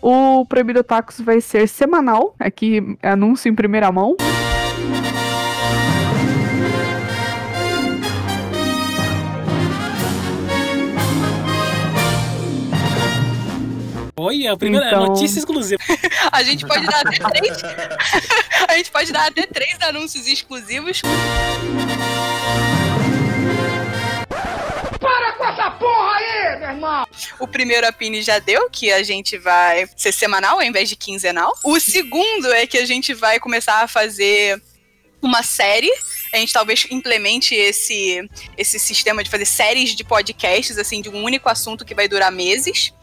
o Proibido Tacos vai ser semanal. Aqui, anúncio em primeira mão. Olha, a primeira Então- notícia exclusiva. [laughs] A gente pode dar até três. [laughs] A gente pode dar até três anúncios exclusivos. Para com essa porra aí, meu irmão! O primeiro a Pini já deu, que a gente vai ser semanal ao invés de quinzenal. O segundo é que a gente vai começar a fazer uma série. A gente talvez implemente esse, esse sistema de fazer séries de podcasts, assim, de um único assunto que vai durar meses.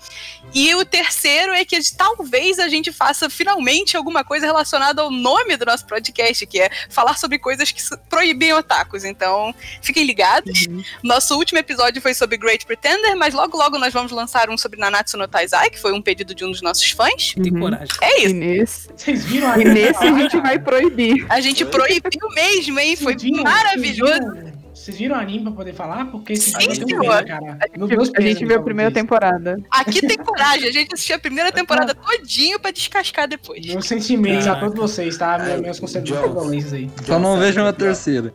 E o terceiro é que talvez a gente faça finalmente alguma coisa relacionada ao nome do nosso podcast, que é falar sobre coisas que proíbem otakus. Então, fiquem ligados. Uhum. Nosso último episódio foi sobre Great Pretender, mas logo logo nós vamos lançar um sobre Nanatsu no Taizai, que foi um pedido de um dos nossos fãs. Tem uhum. coragem. É isso. E nesse, Vocês viram a e nesse a gente vai proibir. A gente proibiu mesmo, hein? Foi maravilhoso. Vocês viram o anime pra poder falar? Porque esse Sim, anime senhor. é cara. Meu Deus, A gente viu a primeira temporada. Aqui tem coragem, a gente assistiu a primeira temporada todinho pra descascar depois. Meus sentimentos Caraca. a todos vocês, tá? Minhas, minhas John. condolências aí. Só não vejam a terceira.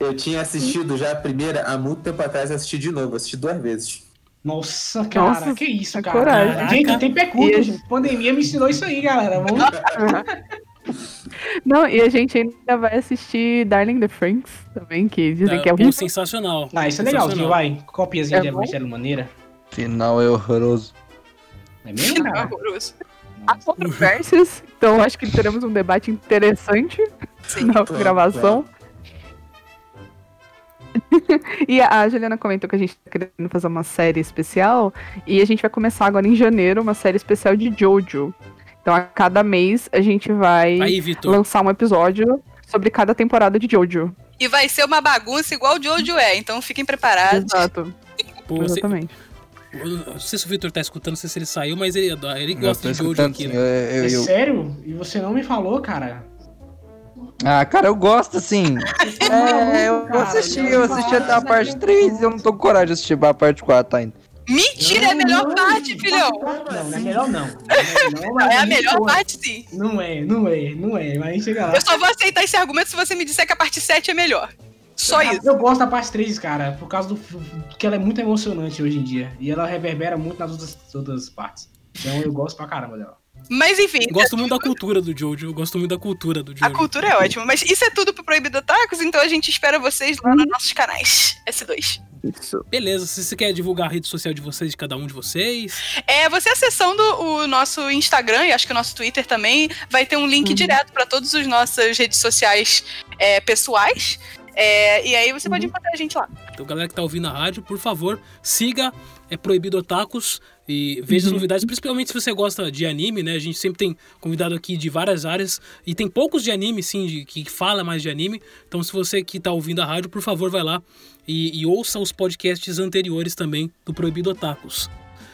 Eu tinha assistido já a primeira há muito tempo atrás, assisti de novo, assisti duas vezes. Nossa, cara, Nossa, que isso, é cara. coragem. Gente, tem E a gente. Pandemia me ensinou isso aí, galera. Vamos... [laughs] Não, e a gente ainda vai assistir Darling the Franks também, que dizem que é pô, muito sensacional. Ah, isso é legalzinho, Sensacional. vai. Copiazinha É de bom? Evangelho Maneira. Final é horroroso. É mesmo, Não, cara? horroroso. Há controvérsias, então acho que teremos um debate interessante Sim. na Claro, gravação. [laughs] e a Juliana comentou que a gente tá querendo fazer uma série especial e a gente vai começar agora em janeiro uma série especial de Jojo. Então a cada mês a gente vai Aí, lançar um episódio sobre cada temporada de Jojo. E vai ser uma bagunça igual o Jojo é, então fiquem preparados. Exato. Pô, você- Exatamente. eu não sei se o Vitor tá escutando, não sei se ele saiu, mas ele, ele Eu gosta de Jojo aqui. sim. né? Eu- eu- É eu- sério? E você não me falou, cara? Ah, cara, eu gosto assim. É, eu Cara, assisti, eu assisti até a parte aqui. 3 e eu não tô com coragem de assistir a parte 4 ainda. Mentira, é a melhor Não, parte, não, filhão. Não, não é melhor não. [laughs] Não, Não, mas é a melhor boa. parte, sim. Não é, não é, não é. Mas a gente chega lá. Eu só vou aceitar esse argumento se você me disser que a parte 7 é melhor. Só Ah, isso. Eu gosto da parte 3, cara, por causa do que ela é muito emocionante hoje em dia. E ela reverbera muito nas outras, outras partes. Então eu gosto pra caramba dela. Mas enfim, Gosto muito da cultura do Jojo, eu gosto muito da cultura do a Jojo. cultura é ótima. Mas isso é tudo pro Proibido Tacos, então a gente espera vocês lá nos nossos canais. S2. Isso. Beleza, se você quer divulgar a rede social de vocês, de cada um de vocês. É, você acessando o nosso Instagram e acho que o nosso Twitter também, vai ter um link direto para todas as nossas redes sociais é, pessoais. É, e aí você pode encontrar a gente lá. Então, galera que tá ouvindo a rádio, por favor, siga é Proibido Otakus e veja as novidades, principalmente se você gosta de anime, né? A gente sempre tem convidado aqui de várias áreas e tem poucos de anime, sim, de, que fala mais de anime. Então, se você que tá ouvindo a rádio, por favor, vai lá e, e ouça os podcasts anteriores também do Proibido Otakus.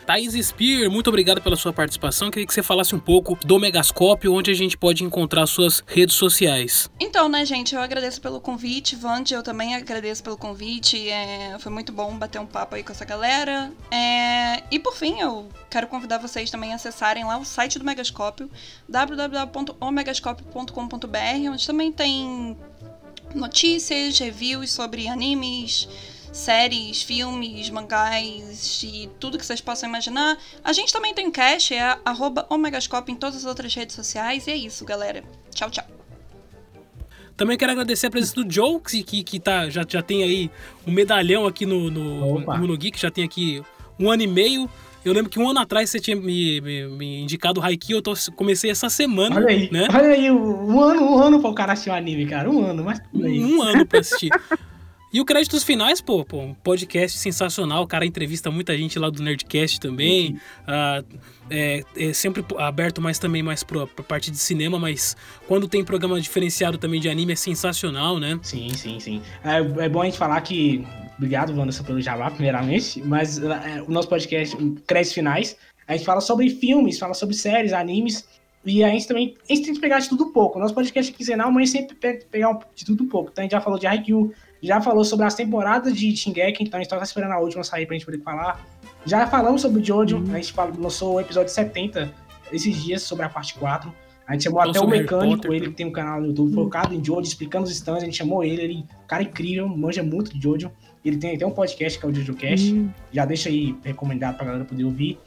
Thaís Spear, muito obrigado pela sua participação. Queria que você falasse um pouco do Megascópio, onde a gente pode encontrar suas redes sociais. Então, né, gente, eu agradeço pelo convite. Vande, eu também agradeço pelo convite. É, foi muito bom bater um papo aí com essa galera. É, e por fim, eu quero convidar vocês também a acessarem lá o site do Megascópio, www.omegascópio.com.br, onde também tem notícias, reviews sobre animes, séries, filmes, mangás e tudo que vocês possam imaginar. A gente também tem cast, é arroba Omegascópio em todas as outras redes sociais. E é isso, galera. Tchau, tchau. Também quero agradecer a presença do Joe, que, que, que tá, já, já tem aí um medalhão aqui no, no, Opa. no Monogeek, já tem aqui um ano e meio. Eu lembro que um ano atrás você tinha me, me, me indicado o Haikyuu, eu tô, comecei essa semana, Olha aí, né? olha aí, um ano, um ano pra o cara assistir o anime, cara. Um ano, mas tudo aí. Um ano pra assistir. [laughs] E o créditos finais, pô, pô, um podcast sensacional. O cara entrevista muita gente lá do Nerdcast também. Ah, é, é sempre aberto mais também mais pra, pra parte de cinema, mas quando tem programa diferenciado também de anime é sensacional, né? Sim, sim, sim. É, é bom a gente falar que. Obrigado, Wanderson, pelo Jabá, primeiramente. Mas é, o nosso podcast, Créditos Finais, a gente fala sobre filmes, fala sobre séries, animes. E a gente também. A gente tem que pegar de tudo pouco. Nosso podcast é quinzenal, mas a gente sempre pega pegar um- de tudo pouco. Então a gente já falou de Haikyuu, já falou sobre as temporadas de Shingeki, então a gente tá esperando a última sair pra gente poder falar. Já falamos sobre o Jojo, a gente falou, lançou o episódio 70 esses dias sobre a parte 4. A gente chamou Falou até o mecânico, Potter, ele que tem um canal no YouTube focado em Jojo, explicando os stands, a gente chamou ele, ele cara incrível, manja muito de Jojo. Ele tem até um podcast que é o JojoCast, Hum. já deixa aí recomendado pra galera poder ouvir.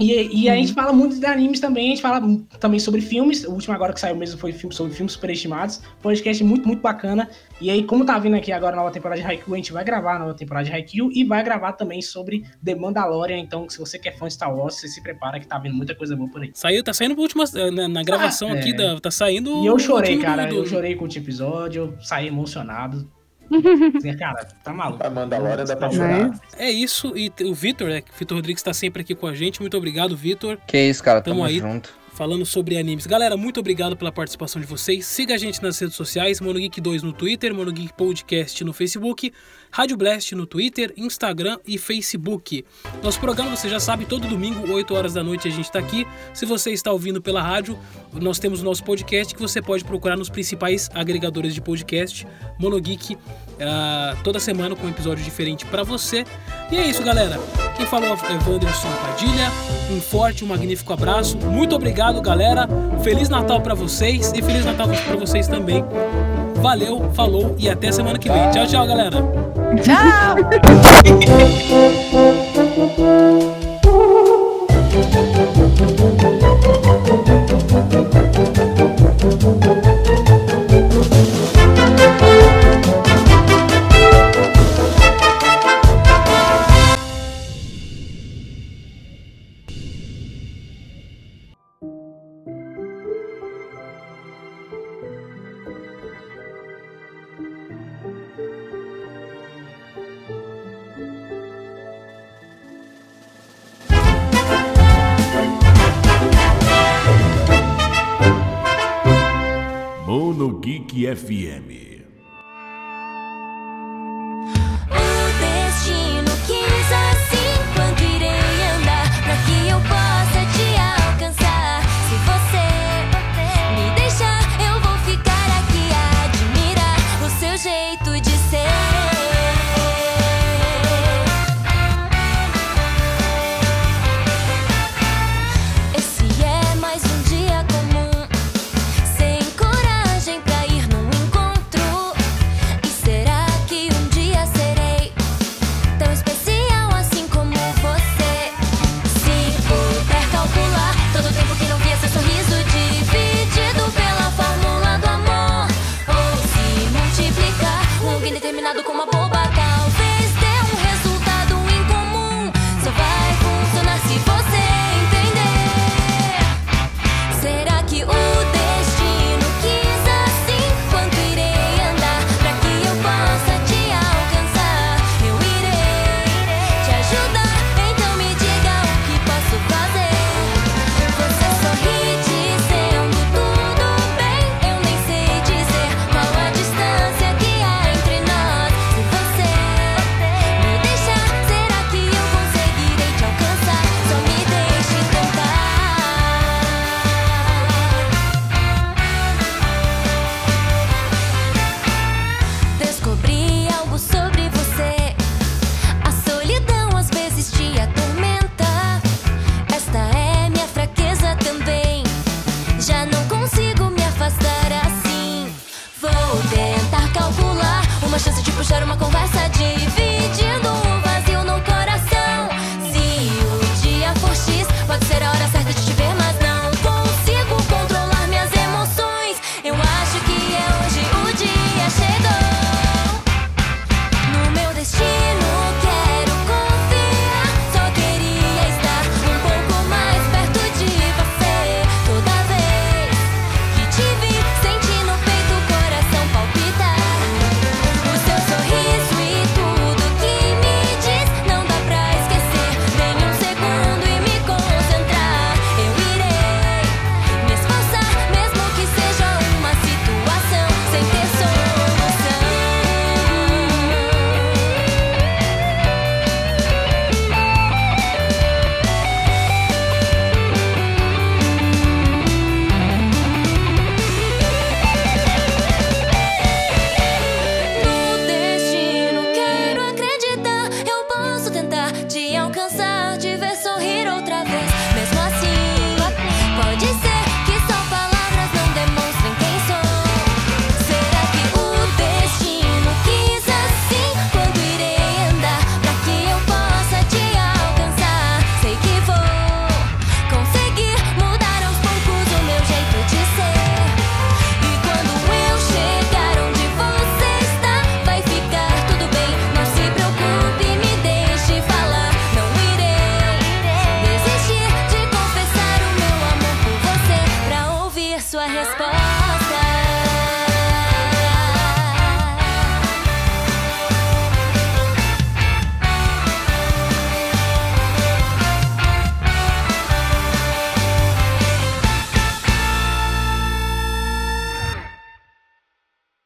E, e a gente fala muito de animes também, a gente fala também sobre filmes. O último agora que saiu mesmo foi filme, sobre filmes superestimados. Podcast muito, muito bacana. E aí, como tá vindo aqui agora a nova temporada de Haikyuu, a gente vai gravar a nova temporada de Haikyuu e vai gravar também sobre The Mandalorian. Então, se você que é fã de Star Wars, você se prepara que tá vindo muita coisa boa por aí. Saiu, tá saindo última, na, na gravação Ah, é. aqui, da, tá saindo. E eu chorei, cara. do- Eu chorei com o último episódio, eu saí emocionado. [laughs] Cara, tá maluco. A Mandalorian dá pra é? chorar. É isso, e o Vitor, né? Vitor Rodrigues tá sempre aqui com a gente. Muito obrigado, Vitor. Que isso, cara. Tamo, Tamo aí. junto falando sobre animes. Galera, muito obrigado pela participação de vocês. Siga a gente nas redes sociais, MonoGeek2 no Twitter, MonoGeek Podcast no Facebook, Rádio Blast no Twitter, Instagram e Facebook. Nosso programa, você já sabe, todo domingo, 8 horas da noite, a gente está aqui. Se você está ouvindo pela rádio, nós temos o nosso podcast que você pode procurar nos principais agregadores de podcast, MonoGeek Uh, toda semana com um episódio diferente para você. E é isso, galera. Quem falou é Wanderson Padilha. Um forte, um magnífico abraço. Muito obrigado, galera. Feliz Natal para vocês e Feliz Natal para vocês também. Valeu, falou e até semana que vem. Tchau, tchau, galera. Tchau! [laughs]